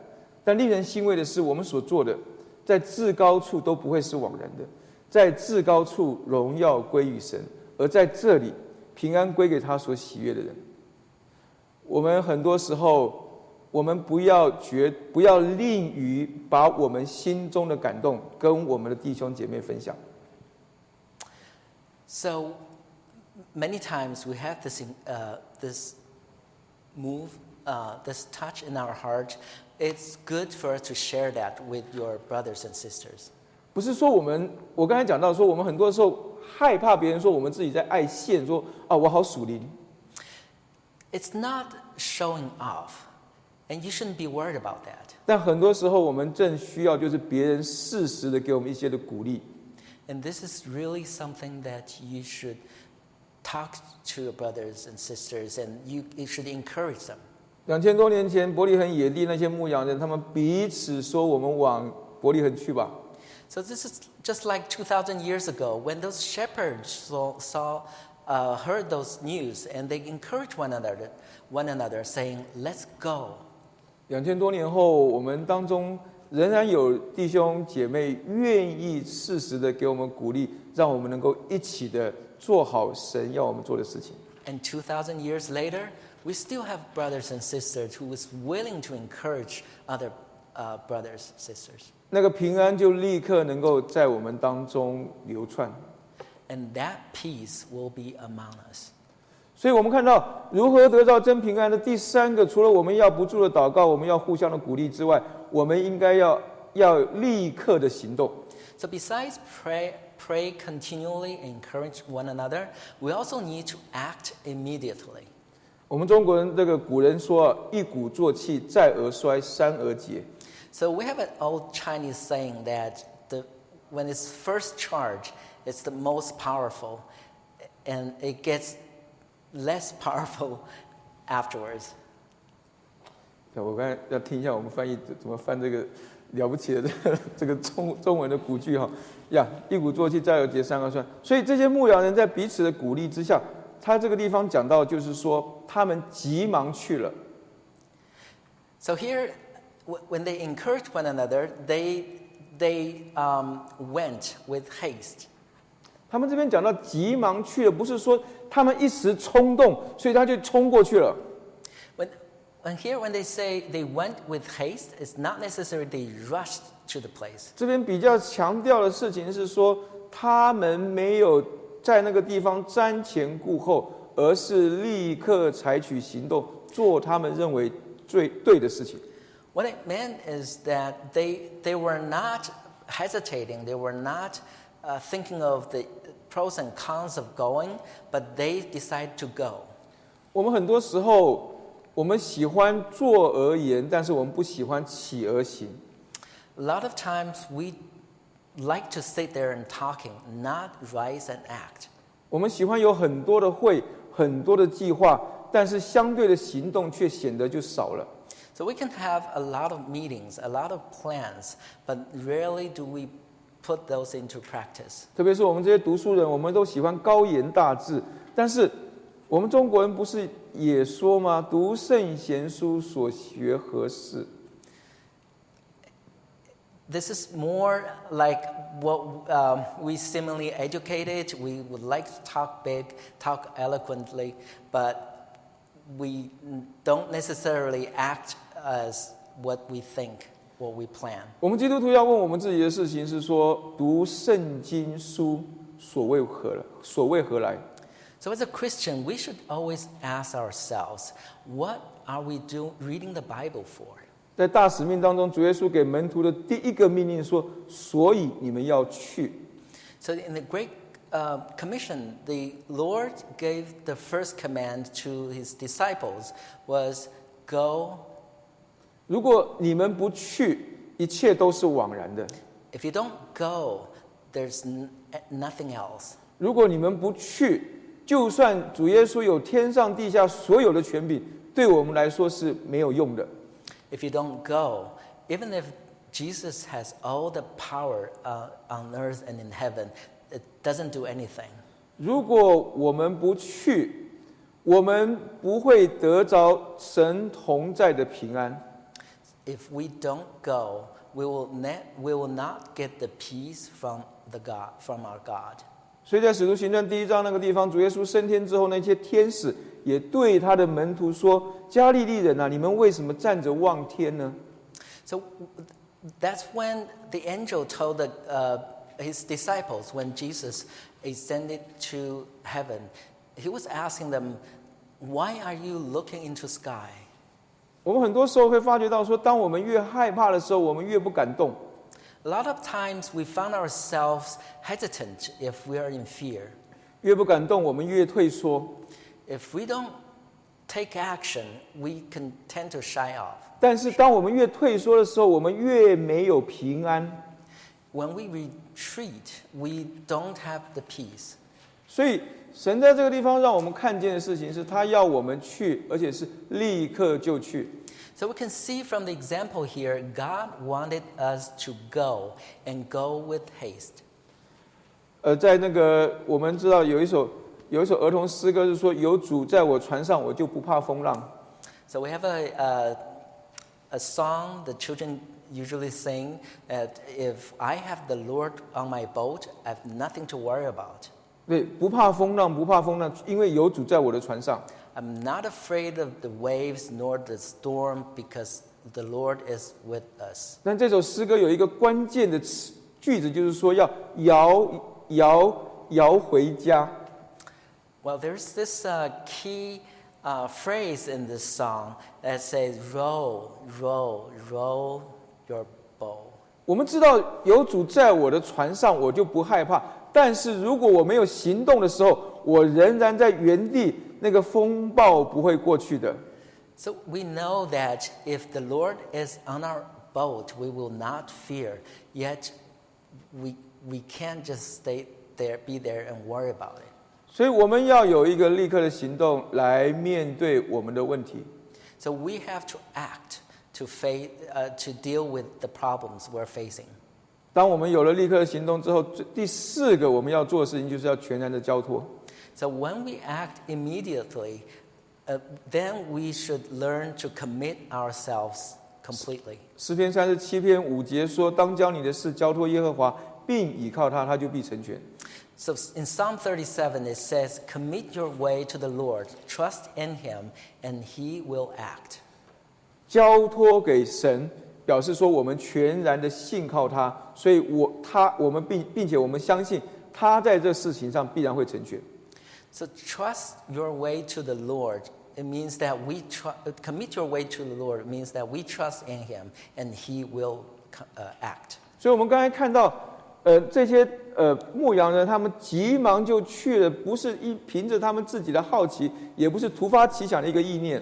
A: 但令人欣慰的是，我们所做的，在至高处都不会是枉然的，在至高处荣耀归于神，而在这里平安归给他所喜悦的人。我们很多时候，我们不要绝不要吝于把我们心中的感动跟我们的弟兄姐妹分享。
B: So many times we have this, in- uh, this move, uh, this touch in our heart. It's good for us to share that with your brothers and sisters.
A: 不是说我们，我刚才讲到说，我们很多时候害怕别人说我们自己在爱现，说啊我好属灵
B: ，It's not showing off, and you shouldn't be worried about that.
A: 但很多时候我们正需要就是别人适时的给我们一些的鼓励。
B: And this is really something that you should talk to your brothers and sisters, and you, you should encourage them.
A: 两千多年前，伯利恒野地那些牧羊人，他们彼此说：“我们往伯利恒去吧。
B: So this is just like 2,000 years ago when those shepherds saw, saw uh, heard those news and they encouraged one another, one another saying, let's go. ”
A: 两千多年后，我们当中仍然有弟兄姐妹愿意适时的给我们鼓励，让我们能够一起的做好神要我们做的事情。
B: And two thousand years later, we still have brothers and sisters who is willing to encourage other uh, brothers sisters.
A: 那个平安就立刻能够在我们当中流窜。
B: And that peace will be among us.
A: 所以我们看到如何得到真平安的第三个，除了我们要不住的祷告，我们要互相的鼓励之外，我们应该要要立刻的行动。
B: So besides pray, pray continually, encourage one another, we also need to act immediately.
A: 我们中国人这个古人说啊，一鼓作气，再而衰，三而竭。
B: So we have an old Chinese saying that the, when it's first charged, it's the most powerful, and it gets less powerful afterwards.
A: 我刚才要听一下我们翻译怎么翻这个了不起的这个这个中中文的古句哈呀，一鼓作气，再有竭，三而衰。所以这些牧羊人在彼此的鼓励之下，他这个地方讲到就是说，他们急忙去了。
B: So here, when they encouraged one another, they, they um, went with haste.
A: 他们这边讲到急忙去了，不是说他们一时冲动，所以他就冲过去了。
B: When, when here, when they say they went with haste, it's not necessarily they rushed to the place.
A: 这边比较强调的事情是说，他们没有在那个地方瞻前顾后，而是立刻采取行动，做他们认为最对的事情。
B: What it meant is that they, they were not hesitating, they were not uh, thinking of the pros and cons of going, but they decided to go.
A: 我们很多时候，我们喜欢做而言，但是我们不喜欢起而行。
B: A lot of times we like to sit there and talking, not rise and act.
A: 我们喜欢有很多的会，很多的计划，但是相对的行动却显得就少了。
B: So we can have a lot of meetings, a lot of plans, but rarely do we put those into practice.
A: 特别是我们这些读书人，我们都喜欢高言大志，但是我们中国人不是也说吗？读圣贤书，所学何事？
B: This is more like what um, we similarly educated. We would like to talk big, talk eloquently, but we don't necessarily act as what we think, what we plan.
A: 我们基督徒要问我们自己的事情是说：读圣经书所为何了？所为何来？
B: So, as a Christian, we should always ask ourselves, what are we do, reading the Bible for?
A: 在大使命当中，主耶稣给门徒的第一个命令说：“所以你们要去。
B: So, in the Great uh, Commission, the Lord gave the first command to his disciples was go. ”
A: 如果你们不去，一切都是枉然的。
B: If you don't go, there's nothing else.
A: 如果你们不去，就算主耶稣有天上地下所有的权柄，对我们来说是没有用的。
B: If you don't go, even if Jesus has all the power uh, on earth and in heaven, it doesn't do anything.
A: 如果我们不去，我们不会得着神同在的平安。
B: If we don't go, we will, ne- we will not get the peace from, the God, from our God.
A: 所以在使徒行传第一章那个地方，主耶稣升天之后，那些天使也对他的门徒说：“加利利人啊，你们为什么站着望天呢？
B: So that's when the angel told the, uh, his disciples when Jesus ascended to heaven. He was asking them, Why are you looking into sky?
A: 我们很多时候会发觉到说，当我们越害怕的时候，我们越不敢动。
B: A lot of times we found ourselves hesitant if we are in fear.
A: 越不敢动，我们越退缩。
B: If we don't take action, we can tend to shy off.
A: 但是，当我们越退缩的时候，我们越没有平安。
B: When we retreat, we don't have the peace.
A: 所以， 神在这个地方让我们看见的事情是，他要我们去，而且是立刻就去。
B: So we can see from the example here, God wanted us to go and go with haste.
A: 呃，在那个我们知道有一首有一首儿童诗歌是说：“有主在我船上，我就不怕风浪。
B: So we have a, uh, a song the children usually saying that if I have the Lord on my boat, I have nothing to worry about.
A: 对，不怕风浪，不怕风浪，因为有主在我的船上。
B: I'm not afraid of the waves nor the storm because the Lord is with us.
A: 但这首诗歌有一个关键的词句子，就是说要摇摇摇回家。
B: Well, there's this uh, key uh, phrase in this song that says, row, row, row your boat.
A: 我们知道有主在我的船上，我就不害怕。 但是如果我没有行动的时候，我仍然在原地，那个风暴不会过去的。
B: So we know that if the Lord is on our boat, we will not fear. Yet we, we can't just stay there, be there, and worry about it.
A: 所以我们要有一个立刻的行动来面对我们的问题。
B: So we have to act to, face, uh, to deal with the problems we're facing.
A: 当我们有了立刻的行动之后，第四个我们要做的事情就是要全然的交托。
B: So when we act immediately, uh, then we should learn to commit ourselves completely.
A: 诗篇三十七篇五节说：“当将你的事交托耶和华，并倚靠他，他就必成全。
B: So in Psalm 37, it says, Commit your way to the Lord, trust in him, and he will act.
A: 交托给神，表示说我们全然的信靠他，所以我他我们并并且我们相信他在这事情上必然会成全。
B: So trust your way to the Lord. It means that we tr- commit your way to the Lord. It means that we trust in him, and he will uh, act.
A: 所以我们刚才看到，呃，这些呃牧羊人他们急忙就去了，不是一凭着他们自己的好奇，也不是突发奇想的一个意念，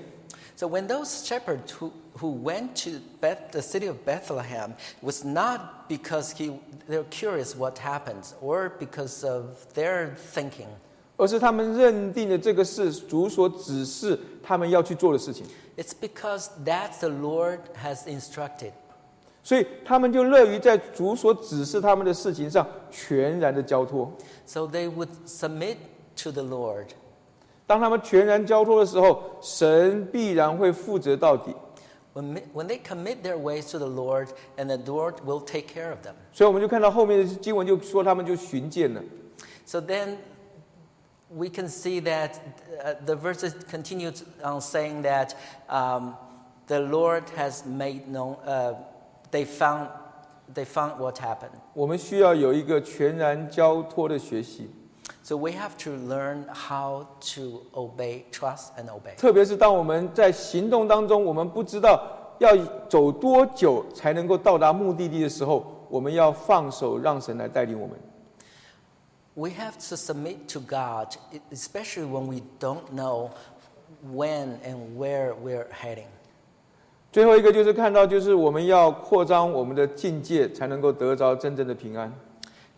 B: So when those shepherds who, who went to Beth, the city of Bethlehem was not because he, they're curious what happened or because of their thinking.
A: 而是他们认定了这个是主所指示他们要去做的事情，
B: It's because that's the Lord has instructed.
A: 所以他们就乐于在主所指示他们的事情上全然的交托。
B: So they would submit to the Lord.
A: 当他们全然交托的时候，神必然会负责到底。
B: When, mi- when they commit their ways to the Lord, and the Lord will take care of them.
A: 所以我们就看到后面的经文就说他们就寻见了。
B: So then we can see that uh, the verses continue on saying that um, the Lord has made known, uh, they, found, they found what happened.
A: 我们需要有一个全然交托的学习，
B: So we have to learn how to obey, trust, and obey.
A: 特别是当我们在行动当中，我们不知道要走多久才能够到达目的地的时候，我们要放手让神来带领我们。
B: We have to submit to God, e- especially when we don't know when and where we're heading.
A: 最后一个就是看到，就是我们要扩张我们的境界，才能够得着真正的平安。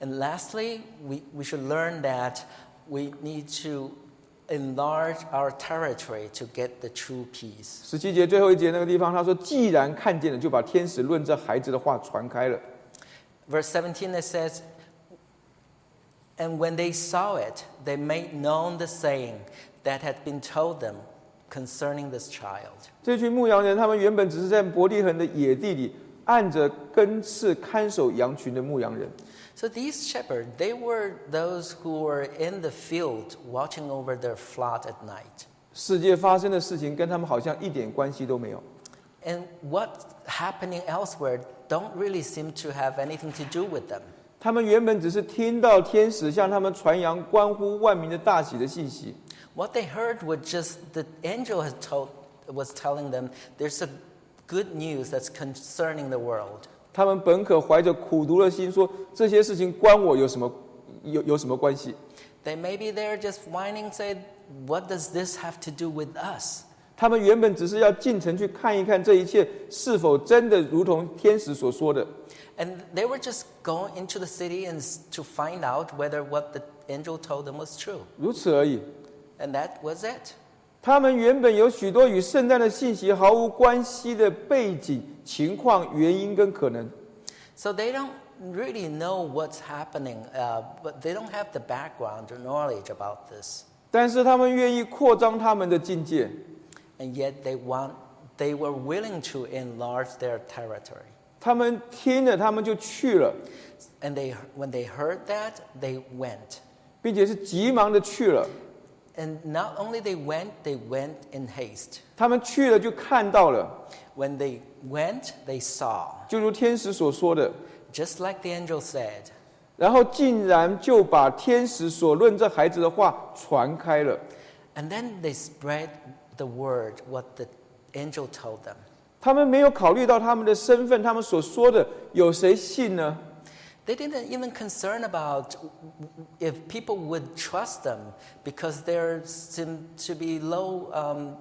B: And lastly, we, we should learn that we need to enlarge our territory to get the true peace.
A: 十七节最后一节那个地方，他说：“既然看见了，就把天使论这孩子的话传开了。
B: Verse 17 it says, And when they saw it, they made known the saying that had been told them concerning this child.
A: ”这群牧羊人，他们原本只是在伯利恒的野地里，按着根刺看守羊群的牧羊人。
B: So these shepherds, they were those who were in the field watching over their flock at night.
A: 世界发生的事情跟他们好像一点关系都没有。
B: And what's happening elsewhere don't really seem to have anything to do with them.
A: 他们原本只是听到天使向他们传扬关乎万民的大喜的信息，
B: What they heard was just the angel had told, was telling them there's a good news that's concerning the world.
A: 他们本可怀着苦读的心说这些事情关我有什么有有什么关系
B: ？They maybe they're just whining, say, what does this have to do with us?
A: 他们原本只是要进城去看一看这一切是否真的如同天使所说的。
B: And they were just going into the city and to find out whether what the angel told them was true.
A: 如此而已。
B: And that was it.
A: 他们原本有许多与圣诞的信息毫无关系的背景、情况、原因跟可能
B: ，So they don't really know what's happening, uh, but they don't have the background or knowledge about this.
A: 但是他们愿意扩张他们的境界
B: ，And yet they want, they were willing to enlarge their territory.
A: 他们听了，他们就去了
B: ，And they, when they heard that, they went.
A: 并且是急忙的去了。
B: And not only they went, they went in haste.
A: 他们去了就看到了，
B: When they went, they saw,
A: 就如天使所说的，
B: just like the angel said.
A: 然后竟然就把天使所论这孩子的话传开了。
B: And then they spread the word, what the angel told them.
A: 他们没有考虑到他们的身份，他们所说的有谁信呢？
B: They didn't even concern about if people would trust them because they seem to be low, um,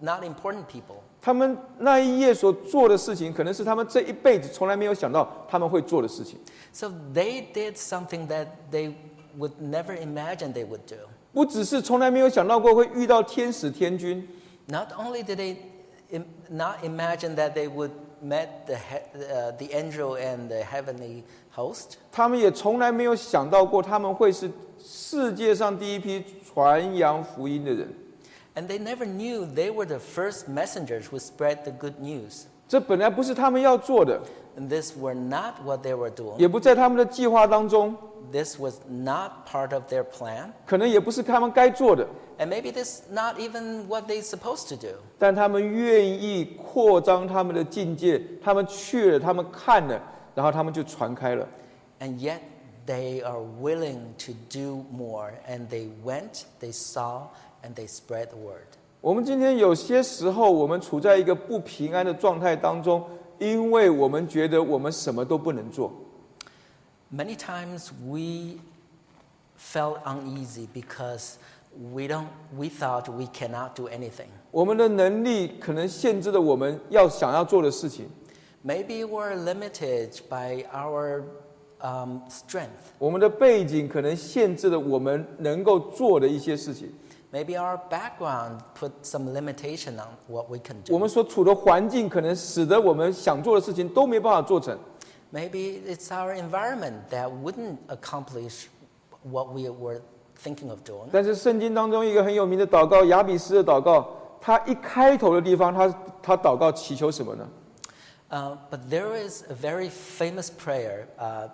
B: not important people.
A: 他们那一夜所做的事情，可能是他们这一辈子从来没有想到他们会做的事情。
B: So they did something that they would never imagine they would do.
A: 不只是从来没有想到过会遇到天使天君，
B: Not only did they Im- not imagine that they would met the, he- uh, the angel and the heavenly host,
A: 他们也从来没有想到过他们会是世界上第一批传扬福音的人。
B: and they never knew they were the first messengers who spread the good news.
A: 这本来不是他们要做的
B: ，And this were not what they were doing.
A: 也不在他们的计划当中
B: ，This was not part of their plan.
A: 可能也不是他们该做的。
B: And maybe this not even what they're supposed to do.
A: 但他们愿意扩张他们的境界，他们去了，他们看了，然后他们就传开了。
B: And yet they are willing to do more. And they went, they saw, and they spread the word.
A: 我们今天有些时候，我们处在一个不平安的状态当中，因为我们觉得我们什么都不能做。
B: Many times we felt uneasy because we don't we thought we cannot do anything.
A: 我们的能力可能限制了我们要想要做的事情，
B: Maybe we're limited by our um, strength.
A: 我们的背景可能限制了我们能够做的一些事情，
B: Maybe our background put some limitation on what we can
A: 我们
B: do.
A: 所处的环境可能使得我们想做的事情都没办法做成。
B: Maybe it's our environment that wouldn't accomplish what we were thinking of doing.
A: 但是圣经当中一个很有名的祷告，雅比斯的祷告，他一开头的地方，他他祷告祈求什么呢？
B: Uh, but there is a very famous prayer, uh,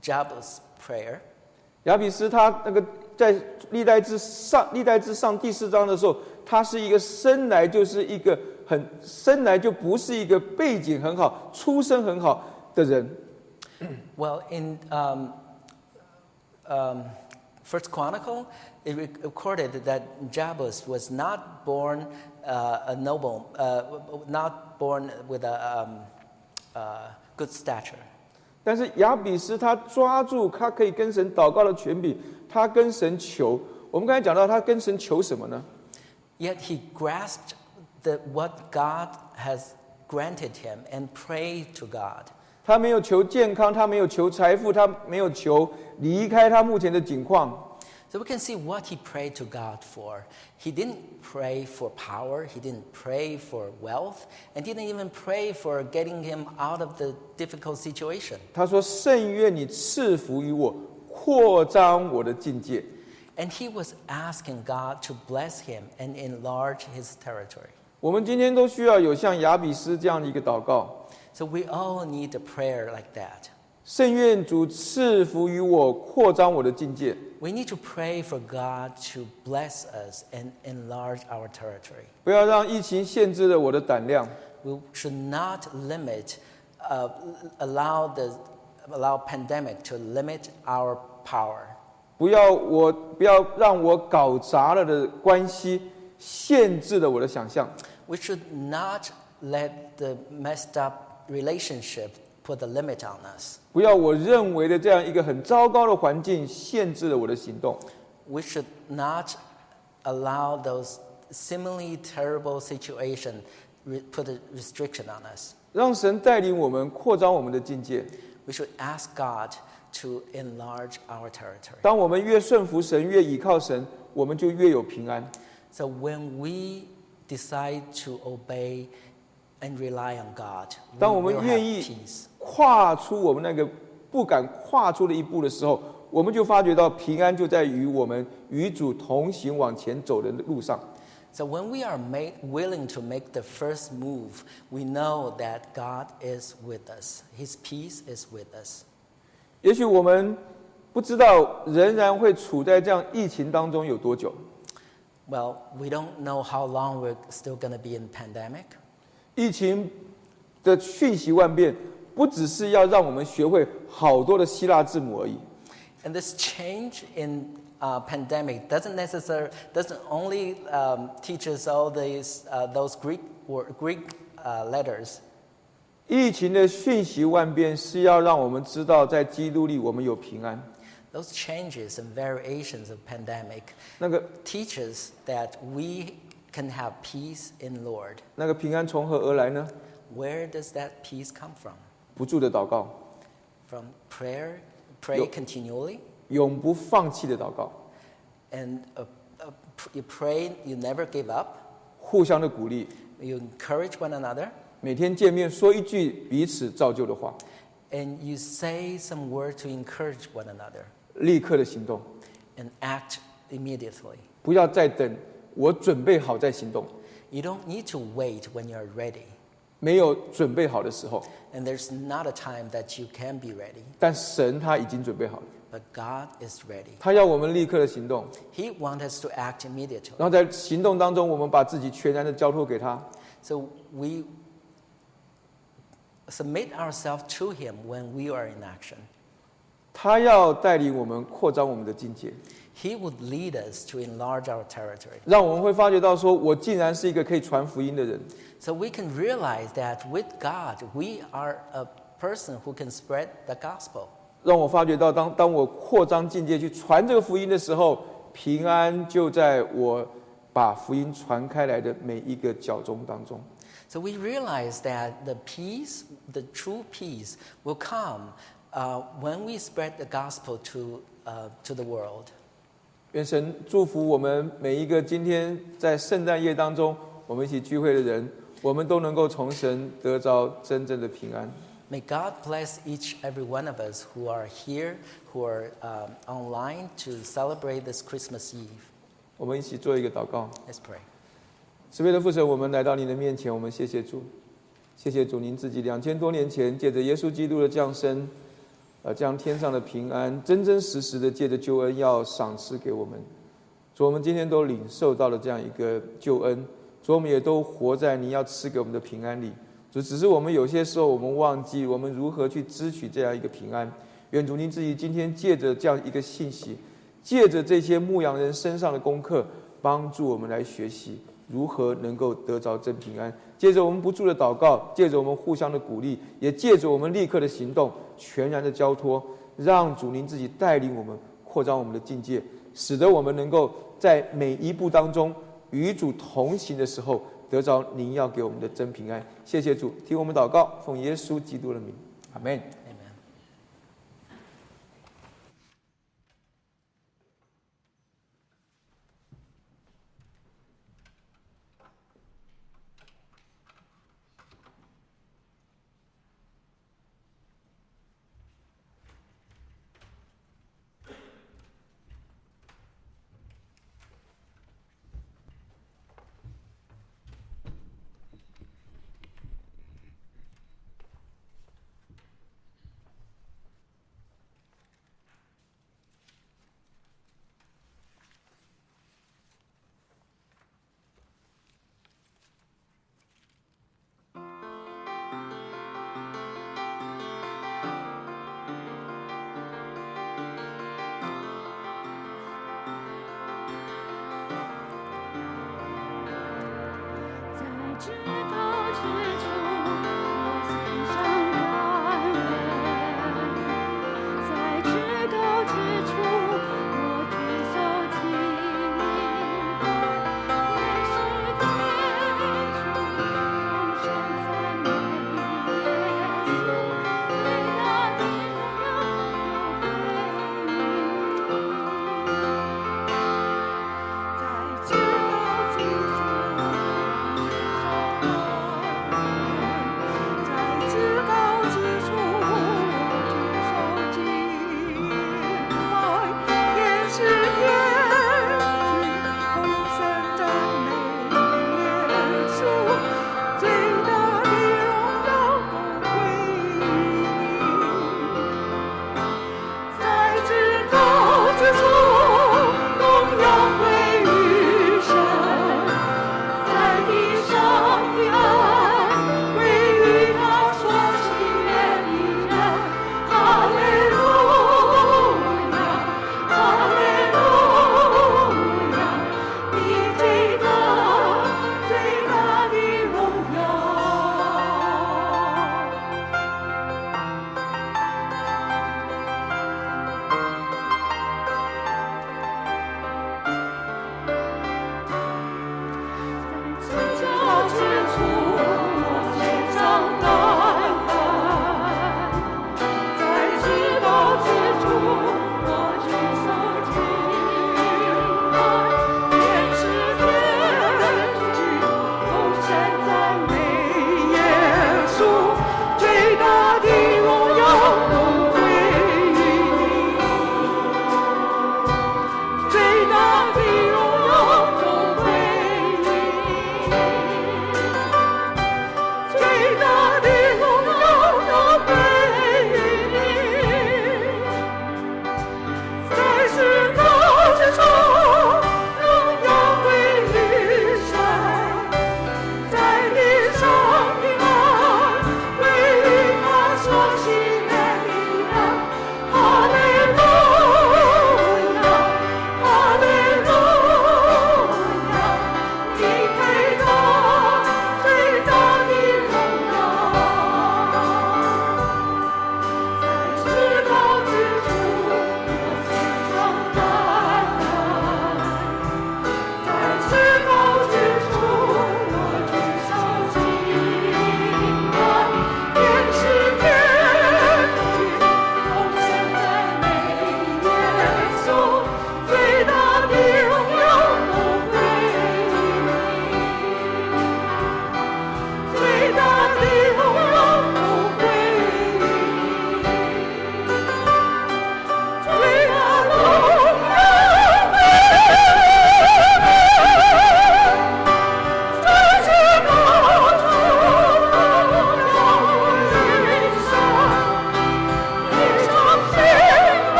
B: Jabez prayer.
A: 雅比斯他那个在历代之上历代之上第四章的时候，他是一个生来就是一个很生来就不是一个背景很好、出身很好的人。
B: Well, in um, um, First Chronicle, it re- recorded that Jabez was not born uh, a noble, uh, not born with a um, uh, good stature.
A: 但是雅比斯他抓住他可以跟神祷告的权柄，他跟神求。我们刚才讲到他跟神求什么呢？
B: Yet he grasped the, what God has granted him and prayed to God.
A: 他没有求健康，他没有求财富，他没有求离开他目前的境况。
B: So we can see what he prayed to God for. He didn't pray for power, he didn't pray for wealth, and didn't even pray for getting him out of the difficult situation.
A: 他说：“圣愿你赐福于我，扩张我的境界。
B: And he was asking God to bless him and enlarge his territory.
A: ”我们今天都需要有像雅比斯这样的一个祷告：
B: So we all need a prayer like that.
A: 圣愿主赐福于我，扩张我的境界。
B: We need to pray for God to bless us and enlarge our territory.
A: 不要让疫情限制了我的胆量，
B: We should not limit, uh, allow the allow pandemic to limit our power.
A: 不要我不要让我搞砸了的关系限制了我的想象。
B: We should not let the messed up relationship put a limit on us.
A: 不要我认为的这样一个很糟糕的环境限制了我的行动。
B: We should not allow those similarly terrible situation re- put a restriction on us.
A: 让神带领我们扩张我们的境界。
B: We should ask God to enlarge our territory.
A: 当我们越顺服神，越倚靠神，我们就越有平安。
B: So when we decide to obey and rely on God,
A: 当我
B: we
A: 们
B: will
A: 愿
B: have
A: 意
B: peace.
A: 跨出我们那个不敢跨出的一步的时候，我们就发觉到平安就在于我们与主同行往前走的路上。
B: So when we are make, willing to make the first move, we know that God is with us. His peace is with us.
A: 也许我们不知道仍然会处在这样疫情当中有多久。
B: Well, we don't know how long we're still going to be in pandemic.
A: 疫情的瞬息万变，不只是要让我们学会好多的希腊字母而已，
B: And this change in uh, pandemic doesn't necessarily doesn't only um, teach us all these uh, those Greek or Greek uh, letters.
A: 疫情的瞬息万变是要让我们知道，在基督里我们有平安。
B: Those changes and variations of pandemic
A: 那个
B: teach us that we can have peace in Lord.
A: 那个平安从何而来呢？
B: Where does that peace come from?
A: 不住的祷告，
B: From prayer, pray
A: Yo-
B: continually,
A: 永不放弃的祷告，
B: and uh, uh, pr- you pray, you never give up.
A: 互相的鼓励，
B: You encourage one another,
A: 每天见面说一句彼此造就的话，
B: and you say some word to encourage one another,
A: 立刻的行动，
B: and act immediately.
A: 不要再等我准备好再行动。
B: You don't need to wait when you're ready.
A: 没有准备好的时候，
B: And there's not a time that you can be ready,
A: 但神他已经准备好了，
B: but God is ready.
A: 他要我们立刻的行动，
B: He wants us to act immediately.
A: 然后在行动当中，我们把自己全然的交托给他，
B: So we submit ourselves to Him when we are in action.
A: 他要带领我们扩张我们的境界，
B: He would lead us to enlarge our territory.
A: 让我们会发觉到说，我竟然是一个可以传福音的人，
B: So we can realize that with God, we are a person who can spread the gospel.
A: 让我发觉到当当我扩张境界去传这个福音的时候，平安就在我把福音传开来的每一个脚中当中。
B: So we realize that the peace, the true peace, will come uh, when we spread the gospel to, uh, to the world.
A: 愿神祝福我们每一个今天在圣诞夜当中我们一起聚会的人，我们都能够从神得着真正的平安。
B: May God bless each every one of us who are here, who are um, online to celebrate this Christmas Eve.
A: 我们一起做一个祷告。
B: Let's pray.
A: 慈悲的父神，我们来到您的面前，我们谢谢主，谢谢主，您自己两千多年前借着耶稣基督的降生，呃，将天上的平安真真实实的借着救恩要赏赐给我们。主，我们今天都领受到了这样一个救恩，主，我们也都活在您要赐给我们的平安里。主，只是我们有些时候我们忘记我们如何去支取这样一个平安。愿主您自己今天借着这样一个信息，借着这些牧羊人身上的功课，帮助我们来学习如何能够得着真平安。借着我们不住的祷告，借着我们互相的鼓励，也借着我们立刻的行动，全然的交托，让主您自己带领我们扩张我们的境界，使得我们能够在每一步当中与主同行的时候，得着您要给我们的真平安。谢谢主，听我们祷告，奉耶稣基督的名，阿门。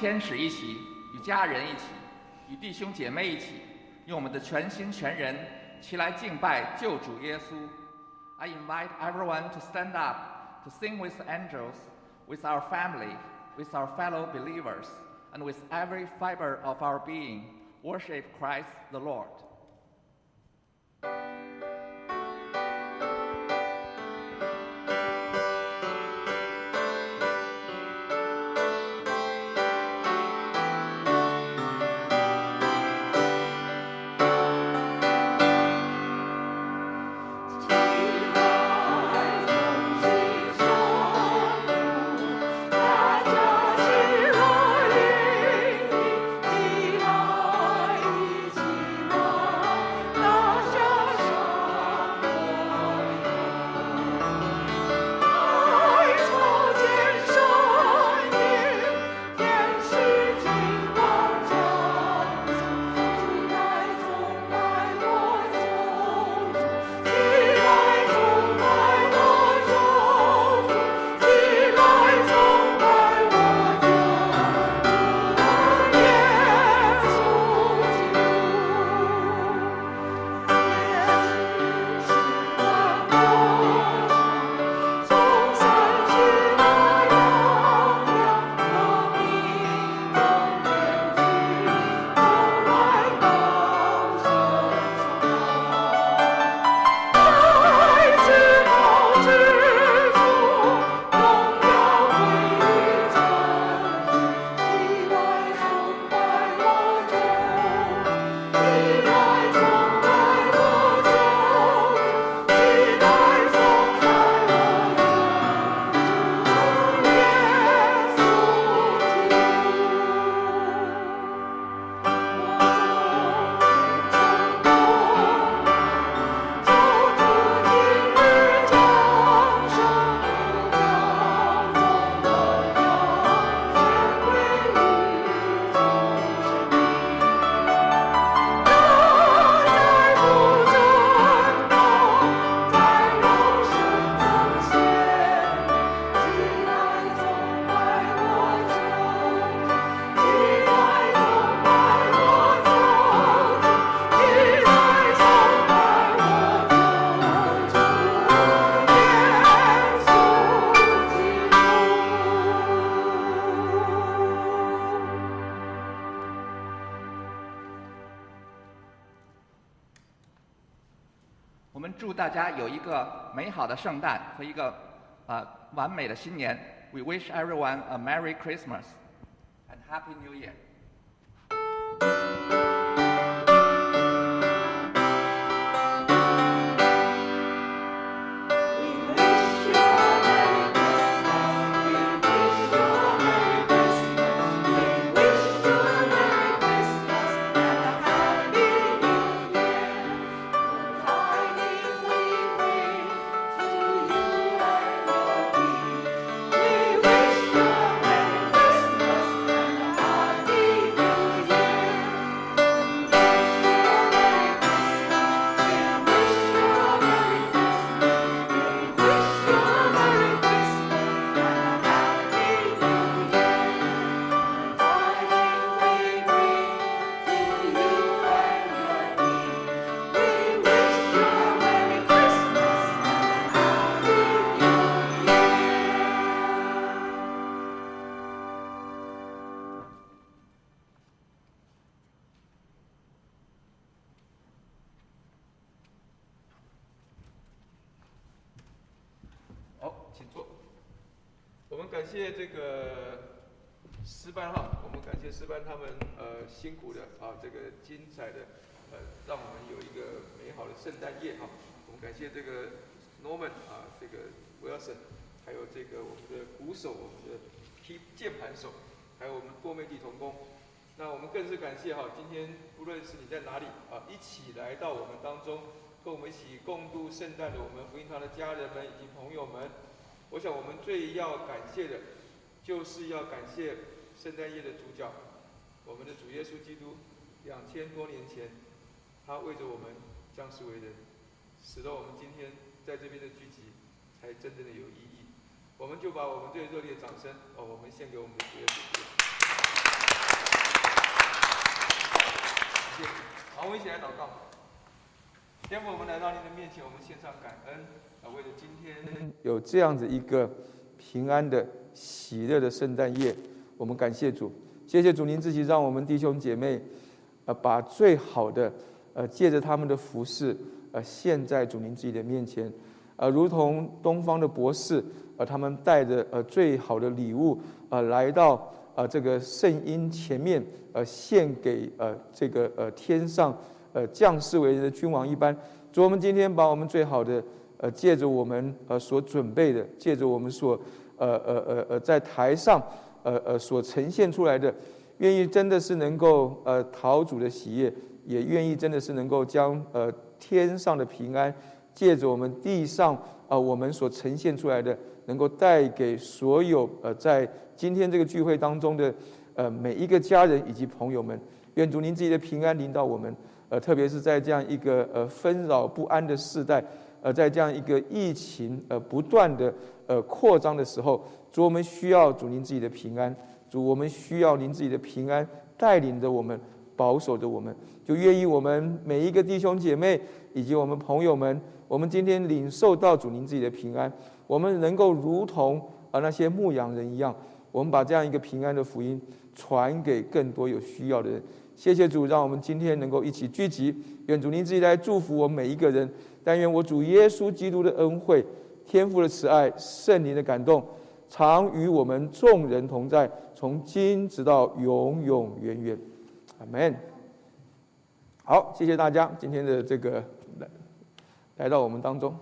H: 天
C: 使一起，与家人一起，与弟兄姐妹一起，用我们的全心全人齐来敬拜救主耶稣。I invite everyone to stand up to sing with the angels, with our family, with our fellow believers, and with every fiber of our being, worship Christ the Lord.
I: 家有一个美好的圣诞和一个啊完美的新年。We wish everyone a Merry Christmas
A: 精彩的呃，让我们有一个美好的圣诞夜哈。我们感谢这个 Norman 啊，这个 Wilson，还有这个我们的鼓手，我们的 K 键盘手，还有我们多媒体同工。那我们更是感谢哈，今天不论是你在哪里啊，一起来到我们当中，跟我们一起共度圣诞的我们福音堂的家人们以及朋友们。我想我们最要感谢的，就是要感谢圣诞夜的主角，我们的主耶稣基督，两千多年前，他为着我们降世为人，使得我们今天在这边的聚集，才真正的有意义。我们就把我们最热烈的掌声，哦，我们献给我们的主耶稣。谢谢。好，我们一起来祷告。天父，我们来到您的面前，我们献上感恩啊！为了今天 [laughs] 有这样子一个平安的、喜乐的圣诞夜，我们感谢主，谢谢主您自己让我们弟兄姐妹，呃，把最好的，呃，借着他们的服饰，呃，献在主您自己的面前，呃，如同东方的博士，呃，他们带着呃最好的礼物，呃，来到呃这个圣婴前面，呃，献给呃这个呃天上。呃，降世为人的君王一般，主，我们今天把我们最好的，呃，借着我们呃所准备的，借着我们所，呃呃呃呃在台上，呃呃所呈现出来的，愿意真的是能够呃讨主的喜悦，也愿意真的是能够将呃天上的平安，借着我们地上啊我们所呈现出来的，能够带给所有呃在今天这个聚会当中的呃每一个家人以及朋友们，愿主您自己的平安临到我们。呃，特别是在这样一个呃纷扰不安的时代，呃，在这样一个疫情呃不断的呃扩张的时候，主我们需要主您自己的平安，主我们需要您自己的平安带领着我们，保守着我们，就愿意我们每一个弟兄姐妹以及我们朋友们，我们今天领受到主您自己的平安，我们能够如同啊那些牧羊人一样，我们把这样一个平安的福音传给更多有需要的人。谢谢主，让我们今天能够一起聚集。愿主您自己来祝福我们每一个人。但愿我主耶稣基督的恩惠、天父的慈爱、圣灵的感动，常与我们众人同在，从今直到永永远远。阿门。好，谢谢大家今天的这个来来到我们当中。